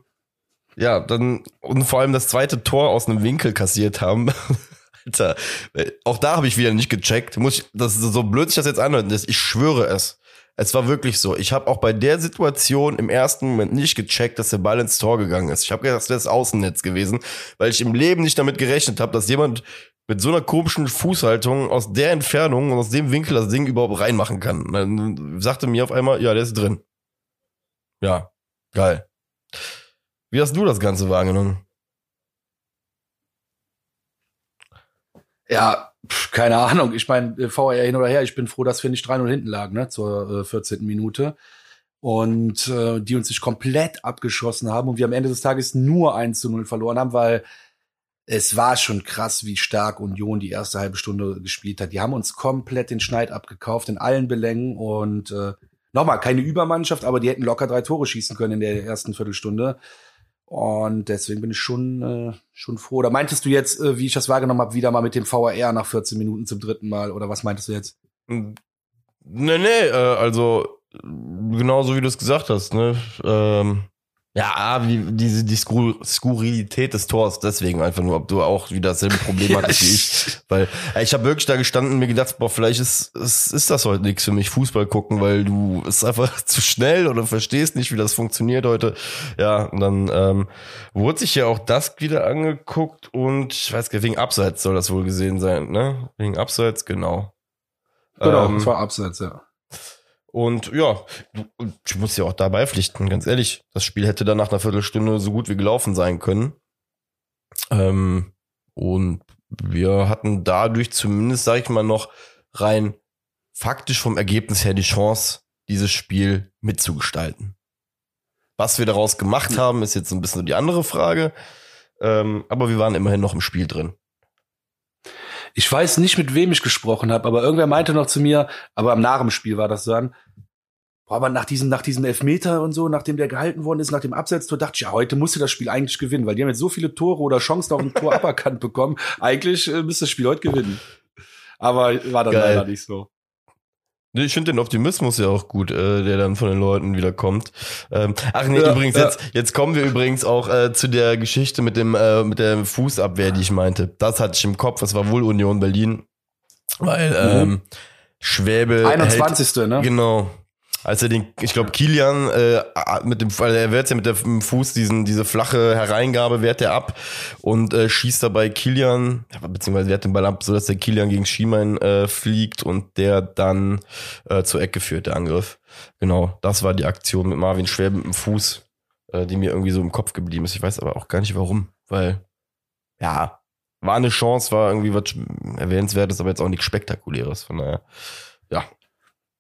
[SPEAKER 2] ja, dann und vor allem das zweite Tor aus einem Winkel kassiert haben. <laughs> Alter, äh, auch da habe ich wieder nicht gecheckt. Muss ich, das ist so blöd sich das jetzt anhört. Ich schwöre es. Es war wirklich so. Ich habe auch bei der Situation im ersten Moment nicht gecheckt, dass der Ball ins Tor gegangen ist. Ich habe gedacht, das wäre das Außennetz gewesen, weil ich im Leben nicht damit gerechnet habe, dass jemand mit so einer komischen Fußhaltung aus der Entfernung und aus dem Winkel das Ding überhaupt reinmachen kann. dann sagte mir auf einmal, ja, der ist drin. Ja, geil. Wie hast du das Ganze wahrgenommen?
[SPEAKER 1] Ja, keine Ahnung. Ich meine, äh, VR hin oder her, ich bin froh, dass wir nicht 3-0 hinten lagen, ne, zur äh, 14. Minute. Und äh, die uns sich komplett abgeschossen haben und wir am Ende des Tages nur 1 zu 0 verloren haben, weil es war schon krass, wie stark Union die erste halbe Stunde gespielt hat. Die haben uns komplett den Schneid abgekauft in allen Belängen und äh, nochmal keine Übermannschaft, aber die hätten locker drei Tore schießen können in der ersten Viertelstunde. Und deswegen bin ich schon, äh, schon froh. Oder meintest du jetzt, äh, wie ich das wahrgenommen habe, wieder mal mit dem VAR nach 14 Minuten zum dritten Mal? Oder was meintest du jetzt?
[SPEAKER 2] Nee, nee, äh, also genauso wie du es gesagt hast, ne? Ähm, ja, wie diese die Skur Skurrilität des Tors, deswegen einfach nur, ob du auch wieder dasselbe Problem ja, hattest wie ich. Weil äh, ich habe wirklich da gestanden und mir gedacht, boah, vielleicht ist, ist, ist das heute nichts für mich, Fußball gucken, weil du ist einfach <laughs> zu schnell oder verstehst nicht, wie das funktioniert heute. Ja, und dann ähm, wurde sich ja auch das wieder angeguckt und ich weiß gar nicht, wegen Abseits soll das wohl gesehen sein, ne? Wegen Abseits, genau.
[SPEAKER 1] Genau, ähm, es war Abseits, ja.
[SPEAKER 2] Und ja, ich muss ja auch dabei pflichten, ganz ehrlich. Das Spiel hätte dann nach einer Viertelstunde so gut wie gelaufen sein können. Ähm, und wir hatten dadurch zumindest, sag ich mal, noch rein faktisch vom Ergebnis her die Chance, dieses Spiel mitzugestalten. Was wir daraus gemacht haben, ist jetzt ein bisschen die andere Frage. Ähm, aber wir waren immerhin noch im Spiel drin.
[SPEAKER 1] Ich weiß nicht, mit wem ich gesprochen habe, aber irgendwer meinte noch zu mir, aber am nach dem Spiel war das dann, Boah, aber nach diesem, nach diesem Elfmeter und so, nachdem der gehalten worden ist, nach dem Absetztor, dachte ich, ja, heute musste das Spiel eigentlich gewinnen, weil die haben jetzt so viele Tore oder Chancen auf ein Tor <laughs> aberkannt bekommen. Eigentlich äh, müsste das Spiel heute gewinnen. Aber war dann Geil. leider nicht so.
[SPEAKER 2] Ich finde den Optimismus ja auch gut, äh, der dann von den Leuten wieder kommt. Ähm, ach nee, ja, übrigens, ja. jetzt, jetzt kommen wir übrigens auch äh, zu der Geschichte mit dem äh, mit der Fußabwehr, die ich meinte. Das hatte ich im Kopf, das war wohl Union Berlin. Weil mhm. ähm, Schwäbe.
[SPEAKER 1] 21. Hält, ne?
[SPEAKER 2] Genau als er den, ich glaube, Kilian äh, mit dem, weil er wehrt ja mit dem Fuß diesen, diese flache Hereingabe wehrt er ab und äh, schießt dabei Kilian, beziehungsweise wehrt den Ball ab, so dass der Kilian gegen Schiemann äh, fliegt und der dann äh, zur Ecke führt, der Angriff. Genau, das war die Aktion mit Marvin Schwer mit dem Fuß, äh, die mir irgendwie so im Kopf geblieben ist. Ich weiß aber auch gar nicht warum, weil ja, war eine Chance, war irgendwie was erwähnenswertes, aber jetzt auch nichts Spektakuläres. Von daher, ja,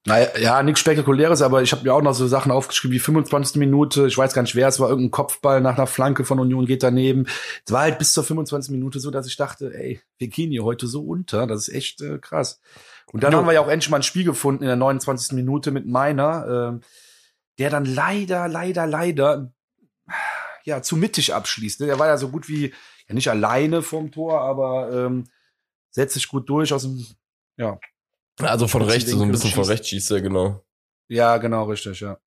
[SPEAKER 1] naja, ja, nichts Spektakuläres, aber ich habe mir auch noch so Sachen aufgeschrieben wie 25. Minute, ich weiß gar nicht wer, es war irgendein Kopfball nach einer Flanke von Union geht daneben. Es war halt bis zur 25. Minute so, dass ich dachte, ey, wir gehen hier heute so unter, das ist echt äh, krass. Und dann ja. haben wir ja auch endlich mal ein Spiel gefunden in der 29. Minute mit meiner, äh, der dann leider, leider, leider ja zu mittig abschließt. Ne? Der war ja so gut wie ja nicht alleine vom Tor, aber ähm, setzt sich gut durch aus dem ja
[SPEAKER 2] also von rechts, so ein bisschen von rechts schießt er, genau.
[SPEAKER 1] Ja, genau, richtig, ja.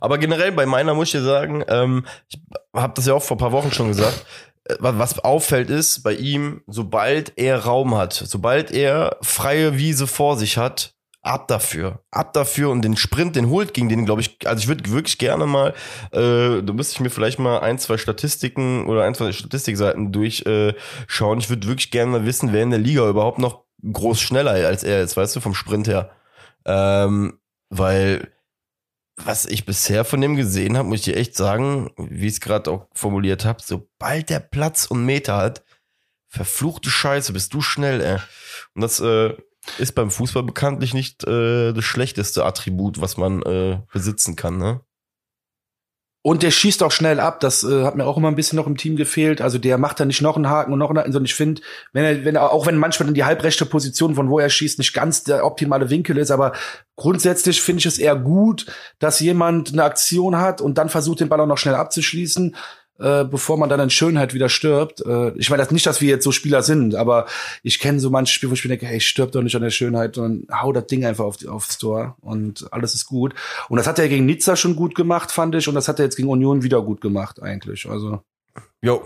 [SPEAKER 2] Aber generell bei meiner muss ich dir sagen, ähm, ich habe das ja auch vor paar Wochen schon gesagt, äh, was auffällt ist bei ihm, sobald er Raum hat, sobald er freie Wiese vor sich hat, ab dafür, ab dafür und den Sprint, den holt gegen den, glaube ich, also ich würde wirklich gerne mal, äh, da müsste ich mir vielleicht mal ein, zwei Statistiken oder ein, zwei Statistikseiten durchschauen. Äh, ich würde wirklich gerne mal wissen, wer in der Liga überhaupt noch groß schneller als er ist, weißt du, vom Sprint her. Ähm, weil was ich bisher von dem gesehen habe, muss ich dir echt sagen, wie ich es gerade auch formuliert habe, sobald der Platz und Meter hat, verfluchte Scheiße, bist du schnell, ey. Und das äh, ist beim Fußball bekanntlich nicht äh, das schlechteste Attribut, was man äh, besitzen kann, ne?
[SPEAKER 1] Und der schießt auch schnell ab. Das äh, hat mir auch immer ein bisschen noch im Team gefehlt. Also der macht da nicht noch einen Haken und noch einen Haken, sondern ich finde, wenn er, wenn er, auch wenn manchmal in die halbrechte Position, von wo er schießt, nicht ganz der optimale Winkel ist, aber grundsätzlich finde ich es eher gut, dass jemand eine Aktion hat und dann versucht, den Ball auch noch schnell abzuschließen äh, bevor man dann in Schönheit wieder stirbt. Äh, ich meine das nicht, dass wir jetzt so Spieler sind, aber ich kenne so manche Spiele, wo ich mir denke, hey, stirb doch nicht an der Schönheit, sondern hau das Ding einfach auf die, aufs Tor und alles ist gut. Und das hat er gegen Nizza schon gut gemacht, fand ich, und das hat er jetzt gegen Union wieder gut gemacht, eigentlich. Also.
[SPEAKER 2] Jo,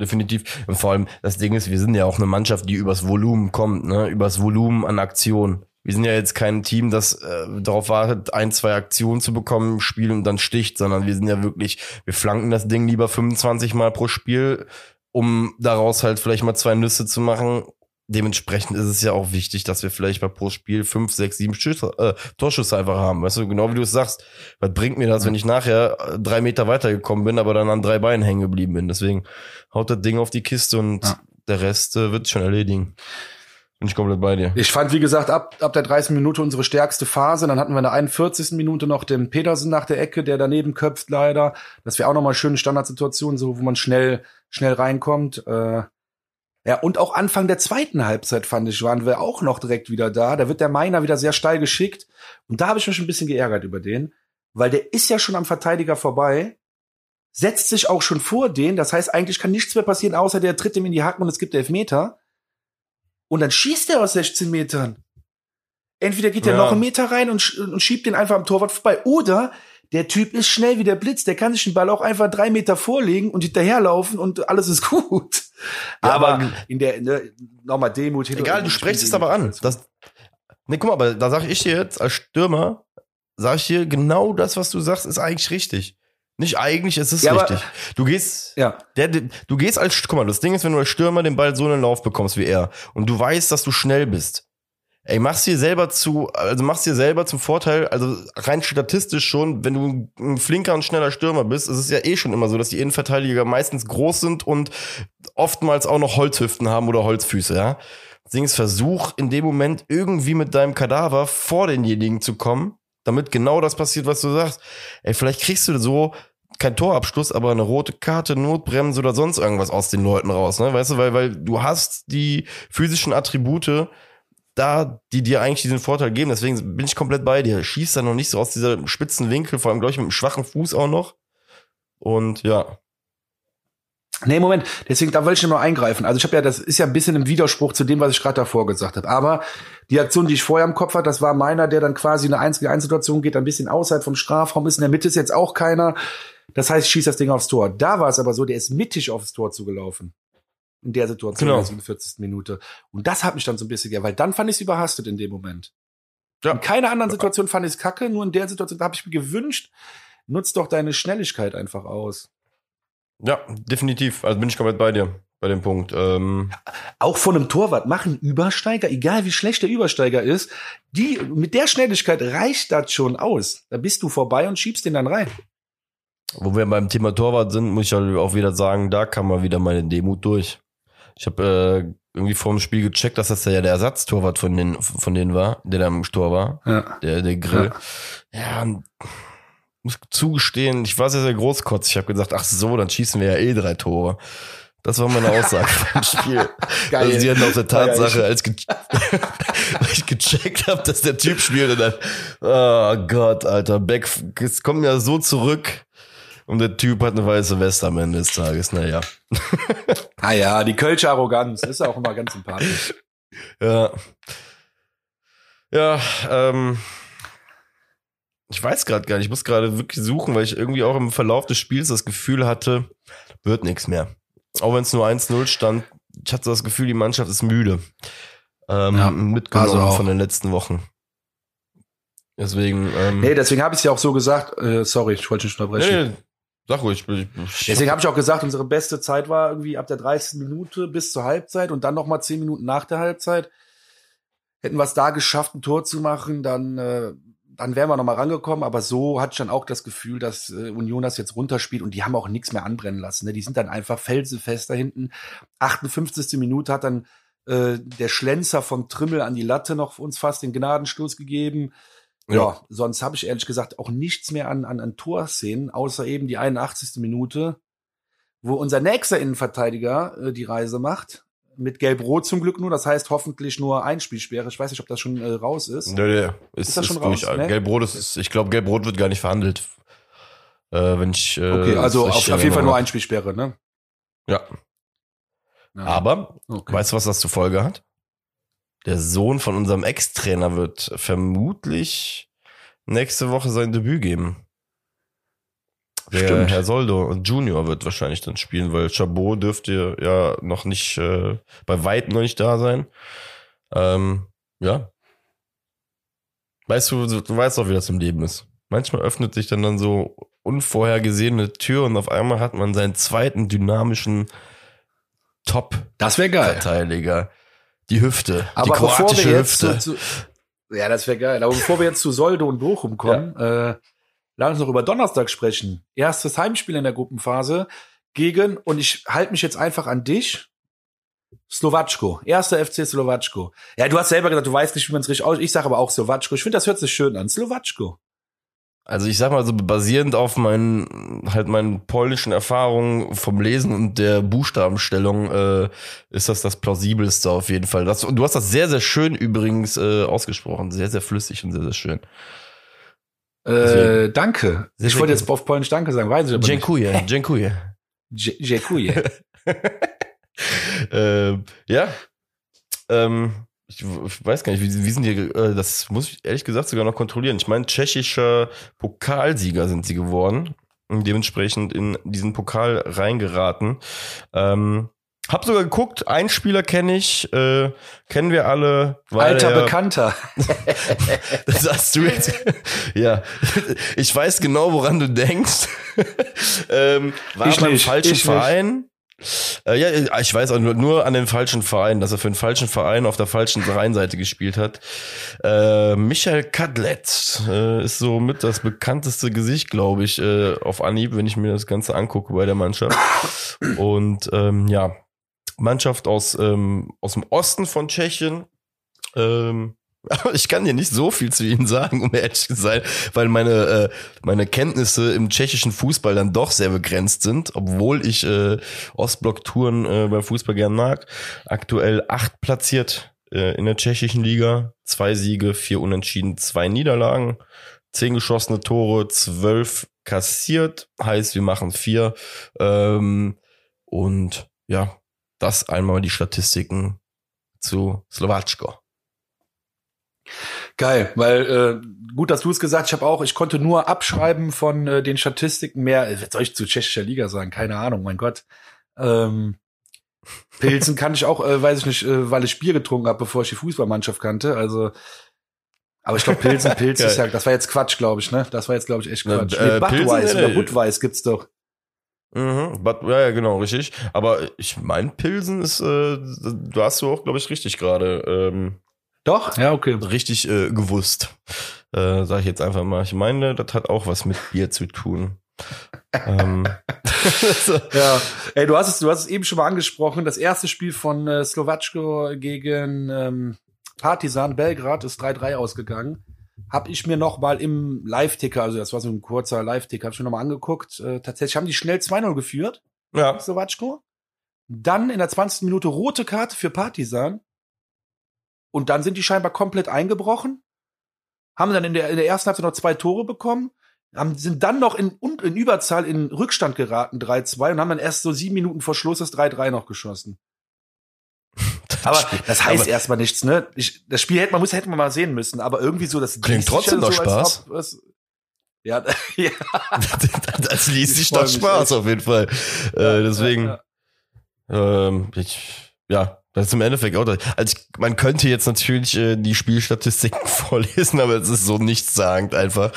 [SPEAKER 2] definitiv. Und vor allem, das Ding ist, wir sind ja auch eine Mannschaft, die übers Volumen kommt, ne? Übers Volumen an Aktion wir sind ja jetzt kein Team, das äh, darauf wartet, ein, zwei Aktionen zu bekommen im Spiel und dann sticht, sondern wir sind ja wirklich, wir flanken das Ding lieber 25 Mal pro Spiel, um daraus halt vielleicht mal zwei Nüsse zu machen. Dementsprechend ist es ja auch wichtig, dass wir vielleicht mal pro Spiel fünf, sechs, sieben Schüsse, äh, Torschüsse einfach haben. Weißt du, genau wie du es sagst. Was bringt mir das, wenn ich nachher äh, drei Meter weitergekommen bin, aber dann an drei Beinen hängen geblieben bin? Deswegen haut das Ding auf die Kiste und ja. der Rest äh, wird schon erledigen. Bin ich komplett bei dir.
[SPEAKER 1] Ich fand, wie gesagt, ab, ab der 30 Minute unsere stärkste Phase. Dann hatten wir in der 41. Minute noch den Petersen nach der Ecke, der daneben köpft leider. Das wäre auch nochmal schöne Standardsituation, so wo man schnell, schnell reinkommt. Äh, ja, und auch Anfang der zweiten Halbzeit, fand ich, waren wir auch noch direkt wieder da. Da wird der Meiner wieder sehr steil geschickt. Und da habe ich mich ein bisschen geärgert über den, weil der ist ja schon am Verteidiger vorbei, setzt sich auch schon vor den. Das heißt, eigentlich kann nichts mehr passieren, außer der tritt ihm in die Hacken und es gibt Elfmeter. Und dann schießt er aus 16 Metern. Entweder geht er ja. noch einen Meter rein und, und schiebt den einfach am Torwart vorbei. Oder der Typ ist schnell wie der Blitz. Der kann sich den Ball auch einfach drei Meter vorlegen und hinterherlaufen und alles ist <laughs> gut. Ja, aber, aber, in der, ne, nochmal Demut.
[SPEAKER 2] Egal, du sprichst es aber an. Das, ne, guck mal, aber da sage ich dir jetzt als Stürmer, sage ich dir, genau das, was du sagst, ist eigentlich richtig. Nicht eigentlich, es ist ja, richtig. du gehst, ja. Der, du gehst als, guck mal, das Ding ist, wenn du als Stürmer den Ball so einen Lauf bekommst wie er und du weißt, dass du schnell bist, ey, machst dir selber zu, also machst dir selber zum Vorteil, also rein statistisch schon, wenn du ein flinker und schneller Stürmer bist, ist es ja eh schon immer so, dass die Innenverteidiger meistens groß sind und oftmals auch noch Holzhüften haben oder Holzfüße, ja. Das Ding ist, versuch in dem Moment irgendwie mit deinem Kadaver vor denjenigen zu kommen damit genau das passiert, was du sagst. Ey, vielleicht kriegst du so kein Torabschluss, aber eine rote Karte, Notbremse oder sonst irgendwas aus den Leuten raus, ne? Weißt du, weil, weil du hast die physischen Attribute da, die dir eigentlich diesen Vorteil geben. Deswegen bin ich komplett bei dir. Schieß da noch nicht so aus dieser spitzen Winkel, vor allem, glaube ich, mit einem schwachen Fuß auch noch. Und ja.
[SPEAKER 1] Nee, Moment, deswegen, da wollte ich noch mal eingreifen. Also ich habe ja, das ist ja ein bisschen im Widerspruch zu dem, was ich gerade davor gesagt habe. Aber die Aktion, die ich vorher im Kopf hatte, das war meiner, der dann quasi in eine einzige Einsituation geht, ein bisschen außerhalb vom Strafraum ist. In der Mitte ist jetzt auch keiner. Das heißt, ich schieße das Ding aufs Tor. Da war es aber so, der ist mittig aufs Tor zugelaufen. In der Situation, genau. in der 47. Minute. Und das hat mich dann so ein bisschen, ja, weil dann fand ich es überhastet in dem Moment. Ja. In keiner anderen Situation fand ich es kacke, nur in der Situation, da habe ich mir gewünscht, nutz doch deine Schnelligkeit einfach aus.
[SPEAKER 2] Ja, definitiv. Also bin ich komplett bei dir bei dem Punkt. Ähm
[SPEAKER 1] auch von einem Torwart machen Übersteiger, egal wie schlecht der Übersteiger ist, die mit der Schnelligkeit reicht das schon aus. Da bist du vorbei und schiebst den dann rein.
[SPEAKER 2] Wo wir beim Thema Torwart sind, muss ich halt auch wieder sagen, da kam mal wieder meine Demut durch. Ich habe äh, irgendwie vor dem Spiel gecheckt, dass das ja der Ersatztorwart von den von denen war, der da im Stor war, ja. der der Grill. Ja, ja muss zugestehen, ich war sehr, sehr großkotzig. Ich habe gesagt, ach so, dann schießen wir ja eh drei Tore. Das war meine Aussage <laughs> vom Spiel. Geil. Also die hatten auf der Tatsache, als, ge <laughs> ich gecheckt habe, dass der Typ spielt und dann, oh Gott, Alter, Beck, es kommt ja so zurück und der Typ hat eine weiße Weste am Ende des Tages, naja. <laughs>
[SPEAKER 1] ah ja, die Kölsche Arroganz ist auch immer ganz sympathisch.
[SPEAKER 2] Ja. Ja, ähm, ich weiß gerade gar nicht, ich muss gerade wirklich suchen, weil ich irgendwie auch im Verlauf des Spiels das Gefühl hatte, wird nichts mehr. auch wenn es nur 1-0 stand, ich hatte das Gefühl, die Mannschaft ist müde. Ähm, ja, mitgenommen also von den letzten Wochen. Deswegen. Ähm,
[SPEAKER 1] nee, deswegen habe ich es ja auch so gesagt. Äh, sorry, ich wollte nicht unterbrechen. Nee, nee,
[SPEAKER 2] sag ruhig. Ich,
[SPEAKER 1] ich, deswegen habe ich auch gesagt, unsere beste Zeit war irgendwie ab der 30. Minute bis zur Halbzeit und dann noch mal 10 Minuten nach der Halbzeit. Hätten wir es da geschafft, ein Tor zu machen, dann äh, dann wären wir noch mal rangekommen, aber so hatte ich dann auch das Gefühl, dass äh, Union das jetzt runterspielt und die haben auch nichts mehr anbrennen lassen. Ne? Die sind dann einfach felsenfest da hinten. 58. Minute hat dann äh, der Schlenzer von Trimmel an die Latte noch uns fast den Gnadenstoß gegeben. Ja, ja sonst habe ich ehrlich gesagt auch nichts mehr an, an, an Torszenen, außer eben die 81. Minute, wo unser nächster Innenverteidiger äh, die Reise macht mit Gelb-Rot zum Glück nur. Das heißt hoffentlich nur Einspielsperre. Ich weiß nicht, ob das schon äh, raus ist.
[SPEAKER 2] Nee, nee. Ist, ist das schon raus? Ne? Gelb-Rot ist, ich glaube, Gelb-Rot wird gar nicht verhandelt. Äh, wenn ich. Äh,
[SPEAKER 1] okay, also auf, auf jeden Fall nur Einspielsperre, ne?
[SPEAKER 2] Ja. ja. Aber, okay. weißt du, was das zur Folge hat? Der Sohn von unserem Ex-Trainer wird vermutlich nächste Woche sein Debüt geben. Der Stimmt. Herr Soldo Junior wird wahrscheinlich dann spielen, weil Chabot dürfte ja noch nicht, äh, bei weitem noch nicht da sein. Ähm, ja. Weißt du, du weißt auch, wie das im Leben ist. Manchmal öffnet sich dann dann so unvorhergesehene Tür und auf einmal hat man seinen zweiten dynamischen Top.
[SPEAKER 1] Das wäre geil.
[SPEAKER 2] Verteidiger. Die Hüfte.
[SPEAKER 1] Aber die kroatische Hüfte. Zu, zu, ja, das wäre geil. Aber bevor wir jetzt zu Soldo und Bochum kommen, ja. äh, Lass uns noch über Donnerstag sprechen. Erstes Heimspiel in der Gruppenphase gegen, und ich halte mich jetzt einfach an dich, Slowatschko. Erster FC Slowatschko. Ja, du hast selber gesagt, du weißt nicht, wie man es richtig aus. Ich sage aber auch Slowatschko. Ich finde, das hört sich schön an. Slowatschko.
[SPEAKER 2] Also ich sag mal so basierend auf meinen halt meinen polnischen Erfahrungen vom Lesen und der Buchstabenstellung äh, ist das das plausibelste auf jeden Fall. Das, und du hast das sehr sehr schön übrigens äh, ausgesprochen, sehr sehr flüssig und sehr sehr schön.
[SPEAKER 1] Äh, danke. Sehr ich wollte jetzt auf Polnisch Danke sagen, weiß ich aber
[SPEAKER 2] Dziękuję, nicht. Dziękuję.
[SPEAKER 1] Dziękuję. <laughs>
[SPEAKER 2] äh, ja. Ähm, ich, ich, weiß gar nicht, wie, wie sind die, äh, das muss ich ehrlich gesagt sogar noch kontrollieren. Ich meine, tschechischer Pokalsieger sind sie geworden. Und dementsprechend in diesen Pokal reingeraten. Ähm, hab sogar geguckt, einen Spieler kenne ich, äh, kennen wir alle.
[SPEAKER 1] Alter er, Bekannter. <laughs>
[SPEAKER 2] das hast du jetzt. <laughs> ja, ich weiß genau, woran du denkst. <laughs> ähm, war ich beim nicht, falschen Verein. Äh, ja, ich weiß auch nur, nur an den falschen Verein, dass er für den falschen Verein auf der falschen Rheinseite gespielt hat. Äh, Michael Kadlet äh, ist so mit das bekannteste Gesicht, glaube ich, äh, auf Anhieb, wenn ich mir das Ganze angucke bei der Mannschaft. Und ähm, ja, Mannschaft aus, ähm, aus dem Osten von Tschechien. Ähm, <laughs> ich kann dir nicht so viel zu ihnen sagen, um ehrlich zu sein, weil meine, äh, meine Kenntnisse im tschechischen Fußball dann doch sehr begrenzt sind, obwohl ich äh, Ostblock-Touren äh, beim Fußball gern mag. Aktuell acht platziert äh, in der tschechischen Liga, zwei Siege, vier Unentschieden, zwei Niederlagen, zehn geschossene Tore, zwölf kassiert, heißt wir machen vier. Ähm, und ja, das einmal die Statistiken zu Slowatschko.
[SPEAKER 1] Geil, weil äh, gut, dass du es gesagt. Ich habe auch, ich konnte nur abschreiben von äh, den Statistiken mehr. Was soll ich zu tschechischer Liga sagen? Keine Ahnung, mein Gott. Ähm, Pilzen <laughs> kann ich auch, äh, weiß ich nicht, äh, weil ich Bier getrunken habe, bevor ich die Fußballmannschaft kannte. Also, aber ich glaube, Pilzen, <laughs> Pilz ist ja, das war jetzt Quatsch, glaube ich, ne? Das war jetzt, glaube ich, echt Quatsch. Äh, nee, Budweiser oder Budweiß gibt's doch.
[SPEAKER 2] Mhm, but, ja, ja, genau, richtig. Aber ich mein Pilsen ist, äh, du hast du auch, glaube ich, richtig gerade. Ähm,
[SPEAKER 1] Doch? Ja, okay.
[SPEAKER 2] Richtig äh, gewusst. Äh, sag ich jetzt einfach mal. Ich meine, das hat auch was mit Bier zu tun. <laughs> ähm.
[SPEAKER 1] ja, ey, du hast es, du hast es eben schon mal angesprochen. Das erste Spiel von äh, Slowatschko gegen ähm, Partizan Belgrad ist 3-3 ausgegangen habe ich mir noch mal im Live-Ticker, also das war so ein kurzer Live-Ticker, habe ich mir noch mal angeguckt. Äh, tatsächlich haben die schnell 2-0 geführt. Ja. Slowatschko. Dann in der 20. Minute rote Karte für Partisan. Und dann sind die scheinbar komplett eingebrochen. Haben dann in der, in der ersten Halbzeit noch zwei Tore bekommen. Haben, sind dann noch in, in Überzahl in Rückstand geraten, 3-2, und haben dann erst so sieben Minuten vor Schluss das 3-3 noch geschossen. <laughs> aber das heißt aber erstmal nichts, ne? Ich, das Spiel hätte man muss hätte man mal sehen müssen, aber irgendwie so das
[SPEAKER 2] klingt trotzdem doch so, Spaß.
[SPEAKER 1] Ob, was, ja, <laughs> ja. <laughs>
[SPEAKER 2] das liest sich doch Spaß echt. auf jeden Fall. Äh, ja, deswegen. Ja, Ähm, ich, ja, das ist im Endeffekt auch das. Also ich, man könnte jetzt natürlich äh, die Spielstatistiken vorlesen, aber es ist so nichtssagend einfach.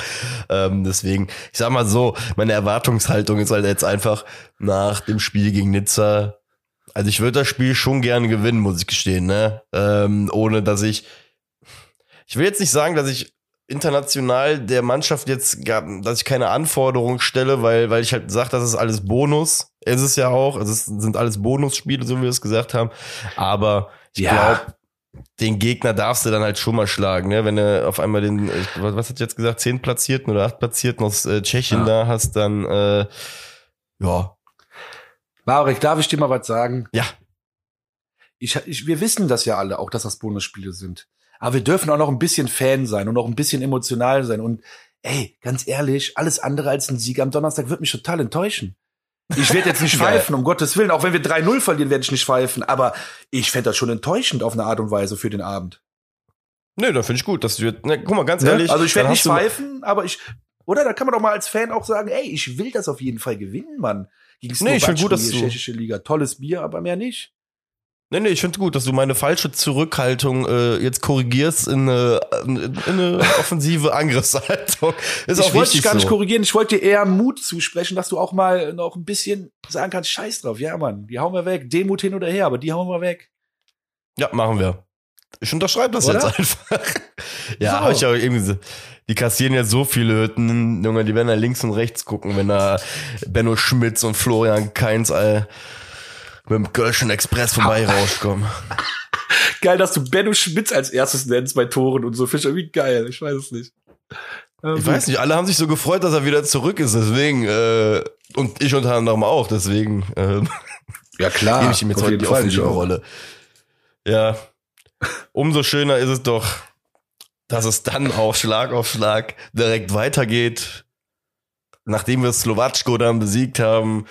[SPEAKER 2] Ähm, deswegen, ich sag mal so, meine Erwartungshaltung ist halt jetzt einfach nach dem Spiel gegen Nizza. Also ich würde das Spiel schon gerne gewinnen, muss ich gestehen, ne? Ähm, ohne dass ich. Ich will jetzt nicht sagen, dass ich international der Mannschaft jetzt, dass ich keine Anforderungen stelle, weil, weil ich halt sage, das ist alles Bonus. Es ist ja auch, also es sind alles Bonusspiele, so wie wir es gesagt haben. Aber ich ja. glaube, den Gegner darfst du dann halt schon mal schlagen, ne? Wenn du auf einmal den, was, was hat jetzt gesagt, zehn Platzierten oder acht Platzierten aus äh, Tschechien ja. da hast, dann äh, ja.
[SPEAKER 1] Marek, darf ich dir mal was sagen?
[SPEAKER 2] Ja.
[SPEAKER 1] Ich, ich, wir wissen das ja alle auch, dass das Bonusspiele sind. Aber wir dürfen auch noch ein bisschen Fan sein und auch ein bisschen emotional sein. Und ey, ganz ehrlich, alles andere als ein Sieg am Donnerstag wird mich total enttäuschen. Ich werde jetzt nicht <laughs> pfeifen, um Gottes Willen. Auch wenn wir 3-0 verlieren, werde ich nicht pfeifen. Aber ich fände das schon enttäuschend auf eine Art und Weise für den Abend.
[SPEAKER 2] Nee, da finde ich gut, dass du jetzt, ne, guck mal, ganz ne? ehrlich.
[SPEAKER 1] Also ich werde nicht pfeifen, aber ich, oder? Da kann man doch mal als Fan auch sagen, ey, ich will das auf jeden Fall gewinnen, Mann.
[SPEAKER 2] Gegen nee, ich finde gut, dass du
[SPEAKER 1] tschechische Liga. Tolles Bier, aber mehr nicht.
[SPEAKER 2] Nee, nee, ich finde gut, dass du meine falsche Zurückhaltung äh, jetzt korrigierst in eine, in eine <laughs> offensive Angriffshaltung.
[SPEAKER 1] Ist ich wollte dich gar so. nicht korrigieren, ich wollte dir eher Mut zusprechen, dass du auch mal noch ein bisschen sagen kannst, scheiß drauf, ja Mann, die hauen wir weg, Demut hin oder her, aber die hauen wir weg.
[SPEAKER 2] Ja, machen wir. Ich unterschreibe das Oder? jetzt einfach. <laughs> ja, so. habe ich auch irgendwie so. Die kassieren ja so viele Hütten, Junge, die werden da links und rechts gucken, wenn da Benno Schmitz und Florian Keins, all mit dem Kölschen Express vorbei rauskommen. <laughs>
[SPEAKER 1] geil, dass du Benno Schmitz als erstes nennst bei Toren und so. Fisch irgendwie geil. Ich weiß es nicht.
[SPEAKER 2] Ähm, ich weiß nicht, alle haben sich so gefreut, dass er wieder zurück ist, deswegen, äh, und ich unter anderem auch, deswegen, äh,
[SPEAKER 1] ja klar, <laughs>
[SPEAKER 2] gebe ich ihm jetzt heute die offensive Rolle. Ja, umso schöner ist es doch, dass es dann auch Schlag auf Schlag direkt weitergeht, nachdem wir Slowatschko dann besiegt haben,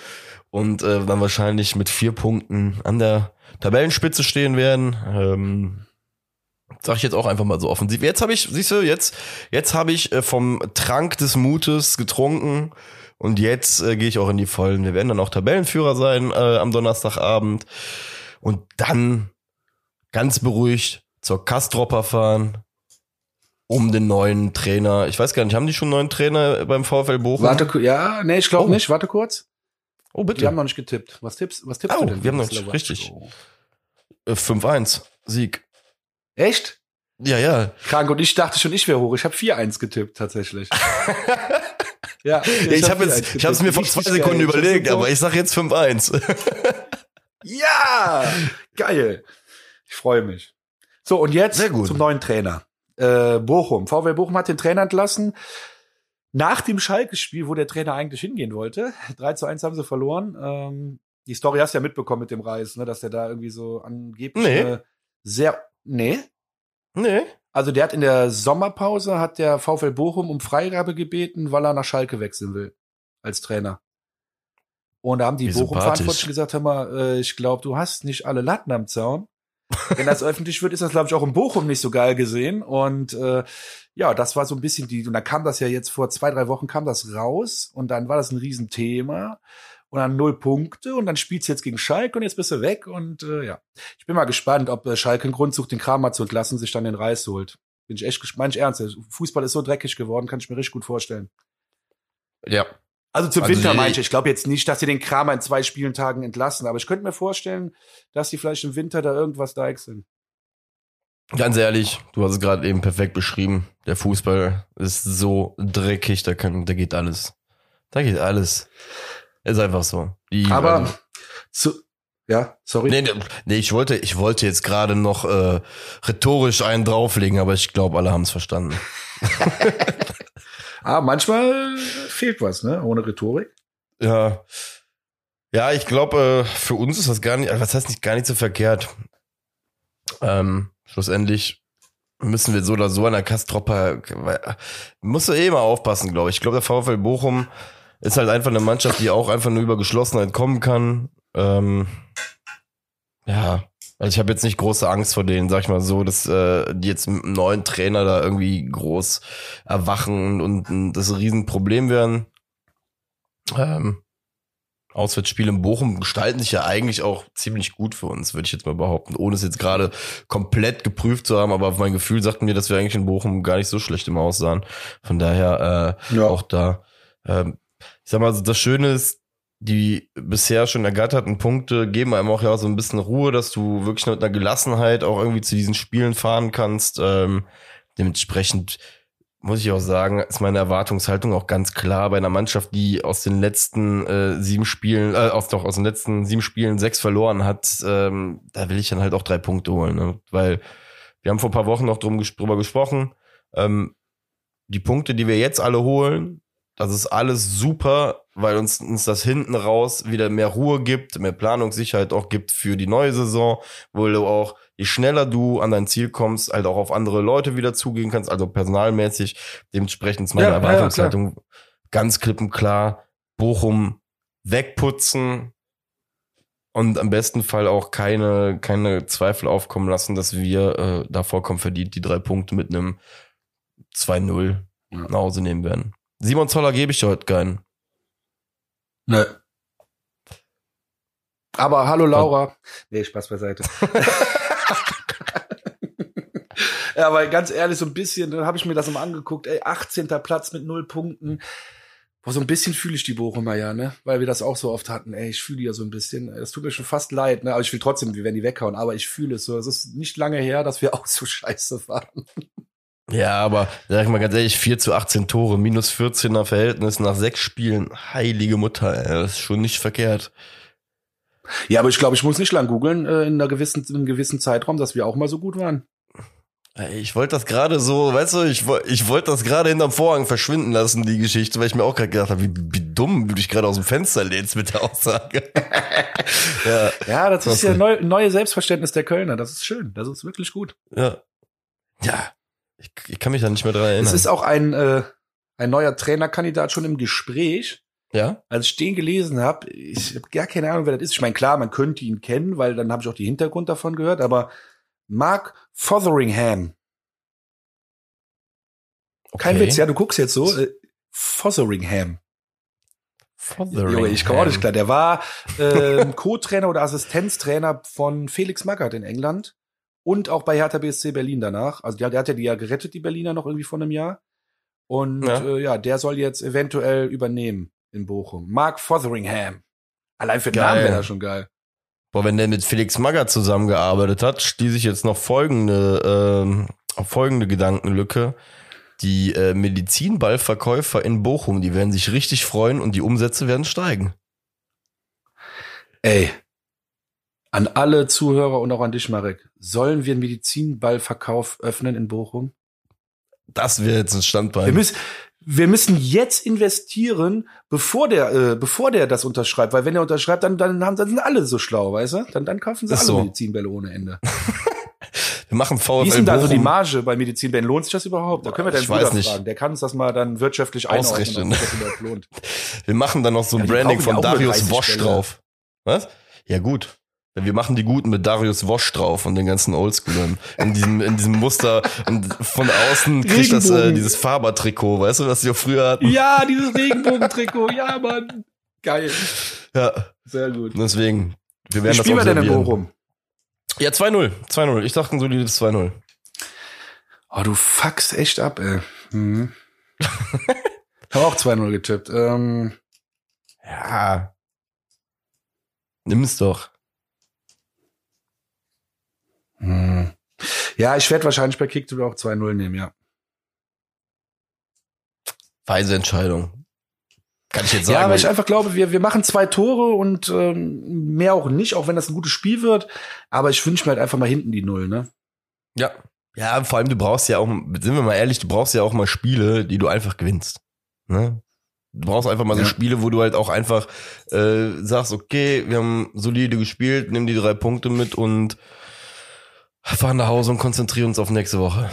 [SPEAKER 2] und äh, dann wahrscheinlich mit vier Punkten an der Tabellenspitze stehen werden. Ähm, sag ich jetzt auch einfach mal so offensiv. Jetzt habe ich, siehst du, jetzt, jetzt habe ich äh, vom Trank des Mutes getrunken und jetzt äh, gehe ich auch in die Vollen. Wir werden dann auch Tabellenführer sein äh, am Donnerstagabend und dann ganz beruhigt zur Kastropper fahren, um den neuen Trainer. Ich weiß gar nicht, haben die schon einen neuen Trainer beim VfL Bochum?
[SPEAKER 1] Warte, ja, nee, ich glaube oh. nicht. Warte kurz.
[SPEAKER 2] Oh, bitte.
[SPEAKER 1] Wir haben noch nicht getippt. Was tippst, was tippst
[SPEAKER 2] oh,
[SPEAKER 1] du denn?
[SPEAKER 2] Wir haben noch nicht, richtig. 5-1, äh, Sieg.
[SPEAKER 1] Echt?
[SPEAKER 2] Ja, ja.
[SPEAKER 1] Krank. Und ich dachte schon, ich wäre hoch. Ich habe 4-1 getippt, tatsächlich. <laughs>
[SPEAKER 2] ja, ich, ich habe jetzt, ich habe es mir vor zwei Sekunden geil. überlegt, aber ich sag jetzt 5-1.
[SPEAKER 1] ja, geil. Ich freue mich. So, und jetzt zum neuen Trainer. Äh, Bochum. VW Bochum hat den Trainer entlassen. Nach dem Schalke-Spiel, wo der Trainer eigentlich hingehen wollte, <laughs> 3 zu 1 haben sie verloren. Ähm, die Story hast du ja mitbekommen mit dem Reis, ne, dass der da irgendwie so angeblich
[SPEAKER 2] nee.
[SPEAKER 1] sehr, nee.
[SPEAKER 2] Nee.
[SPEAKER 1] Also der hat in der Sommerpause hat der VfL Bochum um Freigabe gebeten, weil er nach Schalke wechseln will als Trainer. Und da haben die Bochum-Verantwortlichen gesagt, hör mal, äh, ich glaube, du hast nicht alle Latten am Zaun. Wenn das öffentlich wird, ist das, glaube ich, auch in Bochum nicht so geil gesehen. Und äh, ja, das war so ein bisschen die, und da kam das ja jetzt vor zwei, drei Wochen kam das raus und dann war das ein Riesenthema und dann null Punkte und dann spielt's jetzt gegen Schalke und jetzt bist du weg und äh, ja. Ich bin mal gespannt, ob äh, Schalke einen Grund sucht, den Kramer zu entlassen, sich dann den Reis holt. Bin ich echt gespannt, ich ernst. Fußball ist so dreckig geworden, kann ich mir richtig gut vorstellen.
[SPEAKER 2] Ja.
[SPEAKER 1] Also zum also Winter meinte ich. Ich glaube jetzt nicht, dass sie den Kramer in zwei Spielentagen entlassen, aber ich könnte mir vorstellen, dass sie vielleicht im Winter da irgendwas deichseln.
[SPEAKER 2] Ganz ehrlich, du hast es gerade eben perfekt beschrieben. Der Fußball ist so dreckig, da kann, da geht alles. Da geht alles. Ist einfach so.
[SPEAKER 1] Die, Aber also, zu, ja, sorry.
[SPEAKER 2] Nee, nee, ich wollte, ich wollte jetzt gerade noch äh, rhetorisch einen drauflegen, aber ich glaube, alle haben es verstanden. <laughs> <laughs>
[SPEAKER 1] ah, manchmal fehlt was, ne? Ohne Rhetorik.
[SPEAKER 2] Ja. Ja, ich glaube, äh, für uns ist das gar nicht, was heißt nicht gar nicht so verkehrt. Ähm, schlussendlich müssen wir so oder so an der Kastropper, musst du eh mal aufpassen, glaube ich. Ich glaube, der VfL Bochum ist halt einfach eine Mannschaft, die auch einfach nur über Geschlossenheit kommen kann. Ähm, ja, also ich habe jetzt nicht große Angst vor denen, sag ich mal so, dass äh, die jetzt mit einem neuen Trainer da irgendwie groß erwachen und, und das ein Riesenproblem werden. Ähm, Auswärtsspiele in Bochum gestalten sich ja eigentlich auch ziemlich gut für uns, würde ich jetzt mal behaupten, ohne es jetzt gerade komplett geprüft zu haben, aber mein Gefühl sagt mir, dass wir eigentlich in Bochum gar nicht so schlecht im Aussahen. Von daher äh, ja. auch da. Ähm, ich sag mal, das Schöne ist, die bisher schon ergatterten Punkte geben einem auch ja so ein bisschen Ruhe, dass du wirklich mit einer Gelassenheit auch irgendwie zu diesen Spielen fahren kannst. Ähm, dementsprechend muss ich auch sagen, ist meine Erwartungshaltung auch ganz klar bei einer Mannschaft, die aus den letzten äh, sieben Spielen, äh, aus, doch aus den letzten sieben Spielen sechs verloren hat, ähm, da will ich dann halt auch drei Punkte holen, ne? weil wir haben vor ein paar Wochen noch drum, drüber gesprochen. Ähm, die Punkte, die wir jetzt alle holen, das ist alles super, weil uns, uns das hinten raus wieder mehr Ruhe gibt, mehr Planungssicherheit auch gibt für die neue Saison, wo du auch, je schneller du an dein Ziel kommst, halt auch auf andere Leute wieder zugehen kannst, also personalmäßig. Dementsprechend ist meine ja, Erwartungshaltung ja, ganz klipp und klar. Bochum wegputzen und am besten Fall auch keine, keine Zweifel aufkommen lassen, dass wir äh, da vollkommen verdient die drei Punkte mit einem 2-0 ja. nach Hause nehmen werden. Simon Zoller gebe ich heute keinen.
[SPEAKER 1] Nö. Aber hallo Laura. Nee, Spaß beiseite. <laughs> ja, aber ganz ehrlich, so ein bisschen, dann habe ich mir das mal angeguckt, ey, 18. Platz mit null Punkten. Boah, so ein bisschen fühle ich die Bochumer ja, ne? Weil wir das auch so oft hatten. Ey, ich fühle die ja so ein bisschen. Es tut mir schon fast leid, ne? Aber ich will trotzdem, wir werden die weghauen. Aber ich fühle es so. Es ist nicht lange her, dass wir <laughs> auch so scheiße waren.
[SPEAKER 2] Ja, aber sag ich mal ganz ehrlich, 4 zu 18 Tore, minus 14er Verhältnis nach sechs Spielen. Heilige Mutter, ey, das ist schon nicht verkehrt.
[SPEAKER 1] Ja, aber ich glaube, ich muss nicht lang googeln äh, in, einer gewissen, in einem gewissen Zeitraum, dass wir auch mal so gut waren.
[SPEAKER 2] Ich wollte das gerade so, weißt du, ich, ich wollte das gerade hinterm Vorhang verschwinden lassen, die Geschichte, weil ich mir auch gerade gedacht habe, wie, wie dumm du dich gerade aus dem Fenster lehnst mit der Aussage. <laughs>
[SPEAKER 1] ja, ja, das ist ja neu, neue Selbstverständnis der Kölner. Das ist schön. Das ist wirklich gut.
[SPEAKER 2] Ja. Ja, ich, ich kann mich da nicht mehr dran erinnern.
[SPEAKER 1] Es ist auch ein, äh, ein neuer Trainerkandidat schon im Gespräch.
[SPEAKER 2] Ja.
[SPEAKER 1] Als ich den gelesen habe, ich habe gar keine Ahnung, wer das ist. Ich meine, klar, man könnte ihn kennen, weil dann habe ich auch die Hintergrund davon gehört, aber Mark Fotheringham. Okay. Kein Witz, ja, du guckst jetzt so. Äh, Fotheringham. Fotheringham. ich komme auch nicht klar. Der war äh, Co-Trainer oder Assistenztrainer von Felix Magath in England und auch bei Hertha BSC Berlin danach. Also der, der hat ja die ja gerettet, die Berliner noch irgendwie vor einem Jahr. Und ja. Äh, ja, der soll jetzt eventuell übernehmen in Bochum. Mark Fotheringham. Allein für den Namen wäre er schon geil.
[SPEAKER 2] Boah, wenn der mit Felix Magger zusammengearbeitet hat, schließe ich jetzt noch folgende, äh, folgende Gedankenlücke. Die äh, Medizinballverkäufer in Bochum, die werden sich richtig freuen und die Umsätze werden steigen.
[SPEAKER 1] Ey, an alle Zuhörer und auch an dich, Marek. Sollen wir einen Medizinballverkauf öffnen in Bochum?
[SPEAKER 2] Das wäre jetzt ein Standbein.
[SPEAKER 1] Wir müssen, wir müssen jetzt investieren, bevor der, äh, bevor der das unterschreibt, weil wenn er unterschreibt, dann, dann haben, dann sind alle so schlau, weißt du? Dann, dann kaufen sie alle so. Medizinbälle ohne Ende. <laughs>
[SPEAKER 2] wir machen VfL
[SPEAKER 1] Wie ist denn da so die Marge bei Medizinbällen? Lohnt sich das überhaupt? Da können wir deinen Bruder fragen. Der kann uns das mal dann wirtschaftlich
[SPEAKER 2] ausrechnen. Wir machen dann noch so ein ja, Branding von Darius Wosch drauf. Was? Ja gut. Wir machen die Guten mit Darius Wosch drauf und den ganzen Oldschoolern. In diesem, in diesem Muster. Und von außen kriegt das äh, dieses Faber-Trikot, weißt du, was die auch früher hatten?
[SPEAKER 1] Ja, dieses Regenbogen-Trikot. Ja, Mann. Geil.
[SPEAKER 2] Ja. Sehr gut. Deswegen, wir werden Wie
[SPEAKER 1] spielen das wir denn in Bochum?
[SPEAKER 2] Ja, 2-0. 2-0. Ich dachte ein solides 2-0.
[SPEAKER 1] Oh, du fuckst echt ab, ey. Mhm. Hab auch 2-0 getippt. Ähm,
[SPEAKER 2] ja. Nimm's doch.
[SPEAKER 1] Hm. Ja, ich werde wahrscheinlich bei Kicktipp auch 2-0 nehmen, ja.
[SPEAKER 2] Weise Entscheidung. Kann ich jetzt sagen.
[SPEAKER 1] Ja, weil ich einfach glaube, wir, wir machen zwei Tore und ähm, mehr auch nicht, auch wenn das ein gutes Spiel wird. Aber ich wünsche mir halt einfach mal hinten die Null, ne?
[SPEAKER 2] Ja. Ja, vor allem du brauchst ja auch, sind wir mal ehrlich, du brauchst ja auch mal Spiele, die du einfach gewinnst. Ne? Du brauchst einfach mal so Spiele, wo du halt auch einfach äh, sagst, okay, wir haben solide gespielt, nimm die drei Punkte mit und fahren nach Hause und konzentrieren uns auf nächste Woche.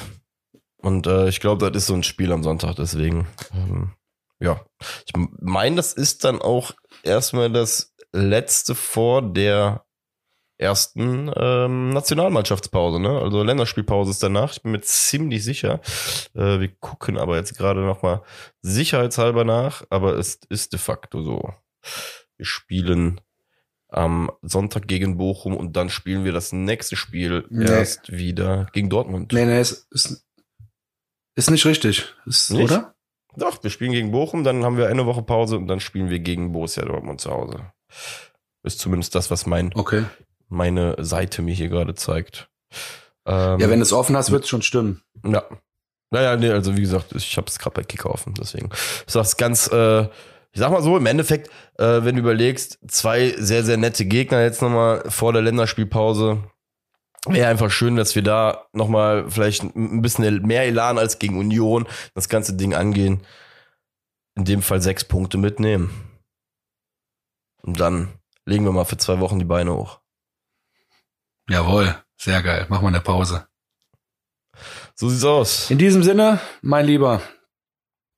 [SPEAKER 2] Und äh, ich glaube, das ist so ein Spiel am Sonntag, deswegen. Ähm, ja. Ich meine, das ist dann auch erstmal das letzte vor der ersten ähm, Nationalmannschaftspause, ne? Also Länderspielpause ist danach. Ich bin mir ziemlich sicher. Äh, wir gucken aber jetzt gerade noch mal sicherheitshalber nach, aber es ist de facto so. Wir spielen am Sonntag gegen Bochum und dann spielen wir das nächste Spiel nee. erst wieder gegen Dortmund.
[SPEAKER 1] Nee, nee, ist, ist, ist nicht richtig. Ist, nicht? Oder?
[SPEAKER 2] Doch, wir spielen gegen Bochum, dann haben wir eine Woche Pause und dann spielen wir gegen Borussia Dortmund zu Hause. Ist zumindest das, was mein,
[SPEAKER 1] okay.
[SPEAKER 2] meine Seite mir hier gerade zeigt.
[SPEAKER 1] Ähm, ja, wenn du es offen hast, wird es schon stimmen.
[SPEAKER 2] Ja. Naja, nee, also wie gesagt, ich habe es gerade bei Kicker offen, deswegen. Ich sag's ganz, äh, ich sag mal so, im Endeffekt, äh, wenn du überlegst, zwei sehr, sehr nette Gegner jetzt nochmal vor der Länderspielpause. Wäre einfach schön, dass wir da nochmal vielleicht ein bisschen mehr Elan als gegen Union das ganze Ding angehen. In dem Fall sechs Punkte mitnehmen. Und dann legen wir mal für zwei Wochen die Beine hoch.
[SPEAKER 1] Jawohl, sehr geil. Machen wir eine Pause.
[SPEAKER 2] So sieht's aus.
[SPEAKER 1] In diesem Sinne, mein Lieber,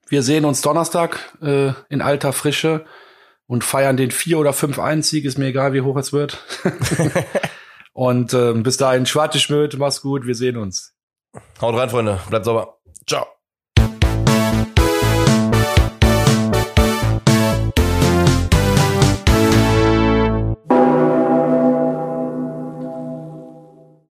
[SPEAKER 1] wir sehen uns Donnerstag äh, in alter Frische und feiern den 4 oder 5-1-Sieg, ist mir egal, wie hoch es wird. <laughs> und äh, bis dahin, Schwarte Schmöd, mach's gut, wir sehen uns.
[SPEAKER 2] Haut rein, Freunde, bleibt sauber. Ciao.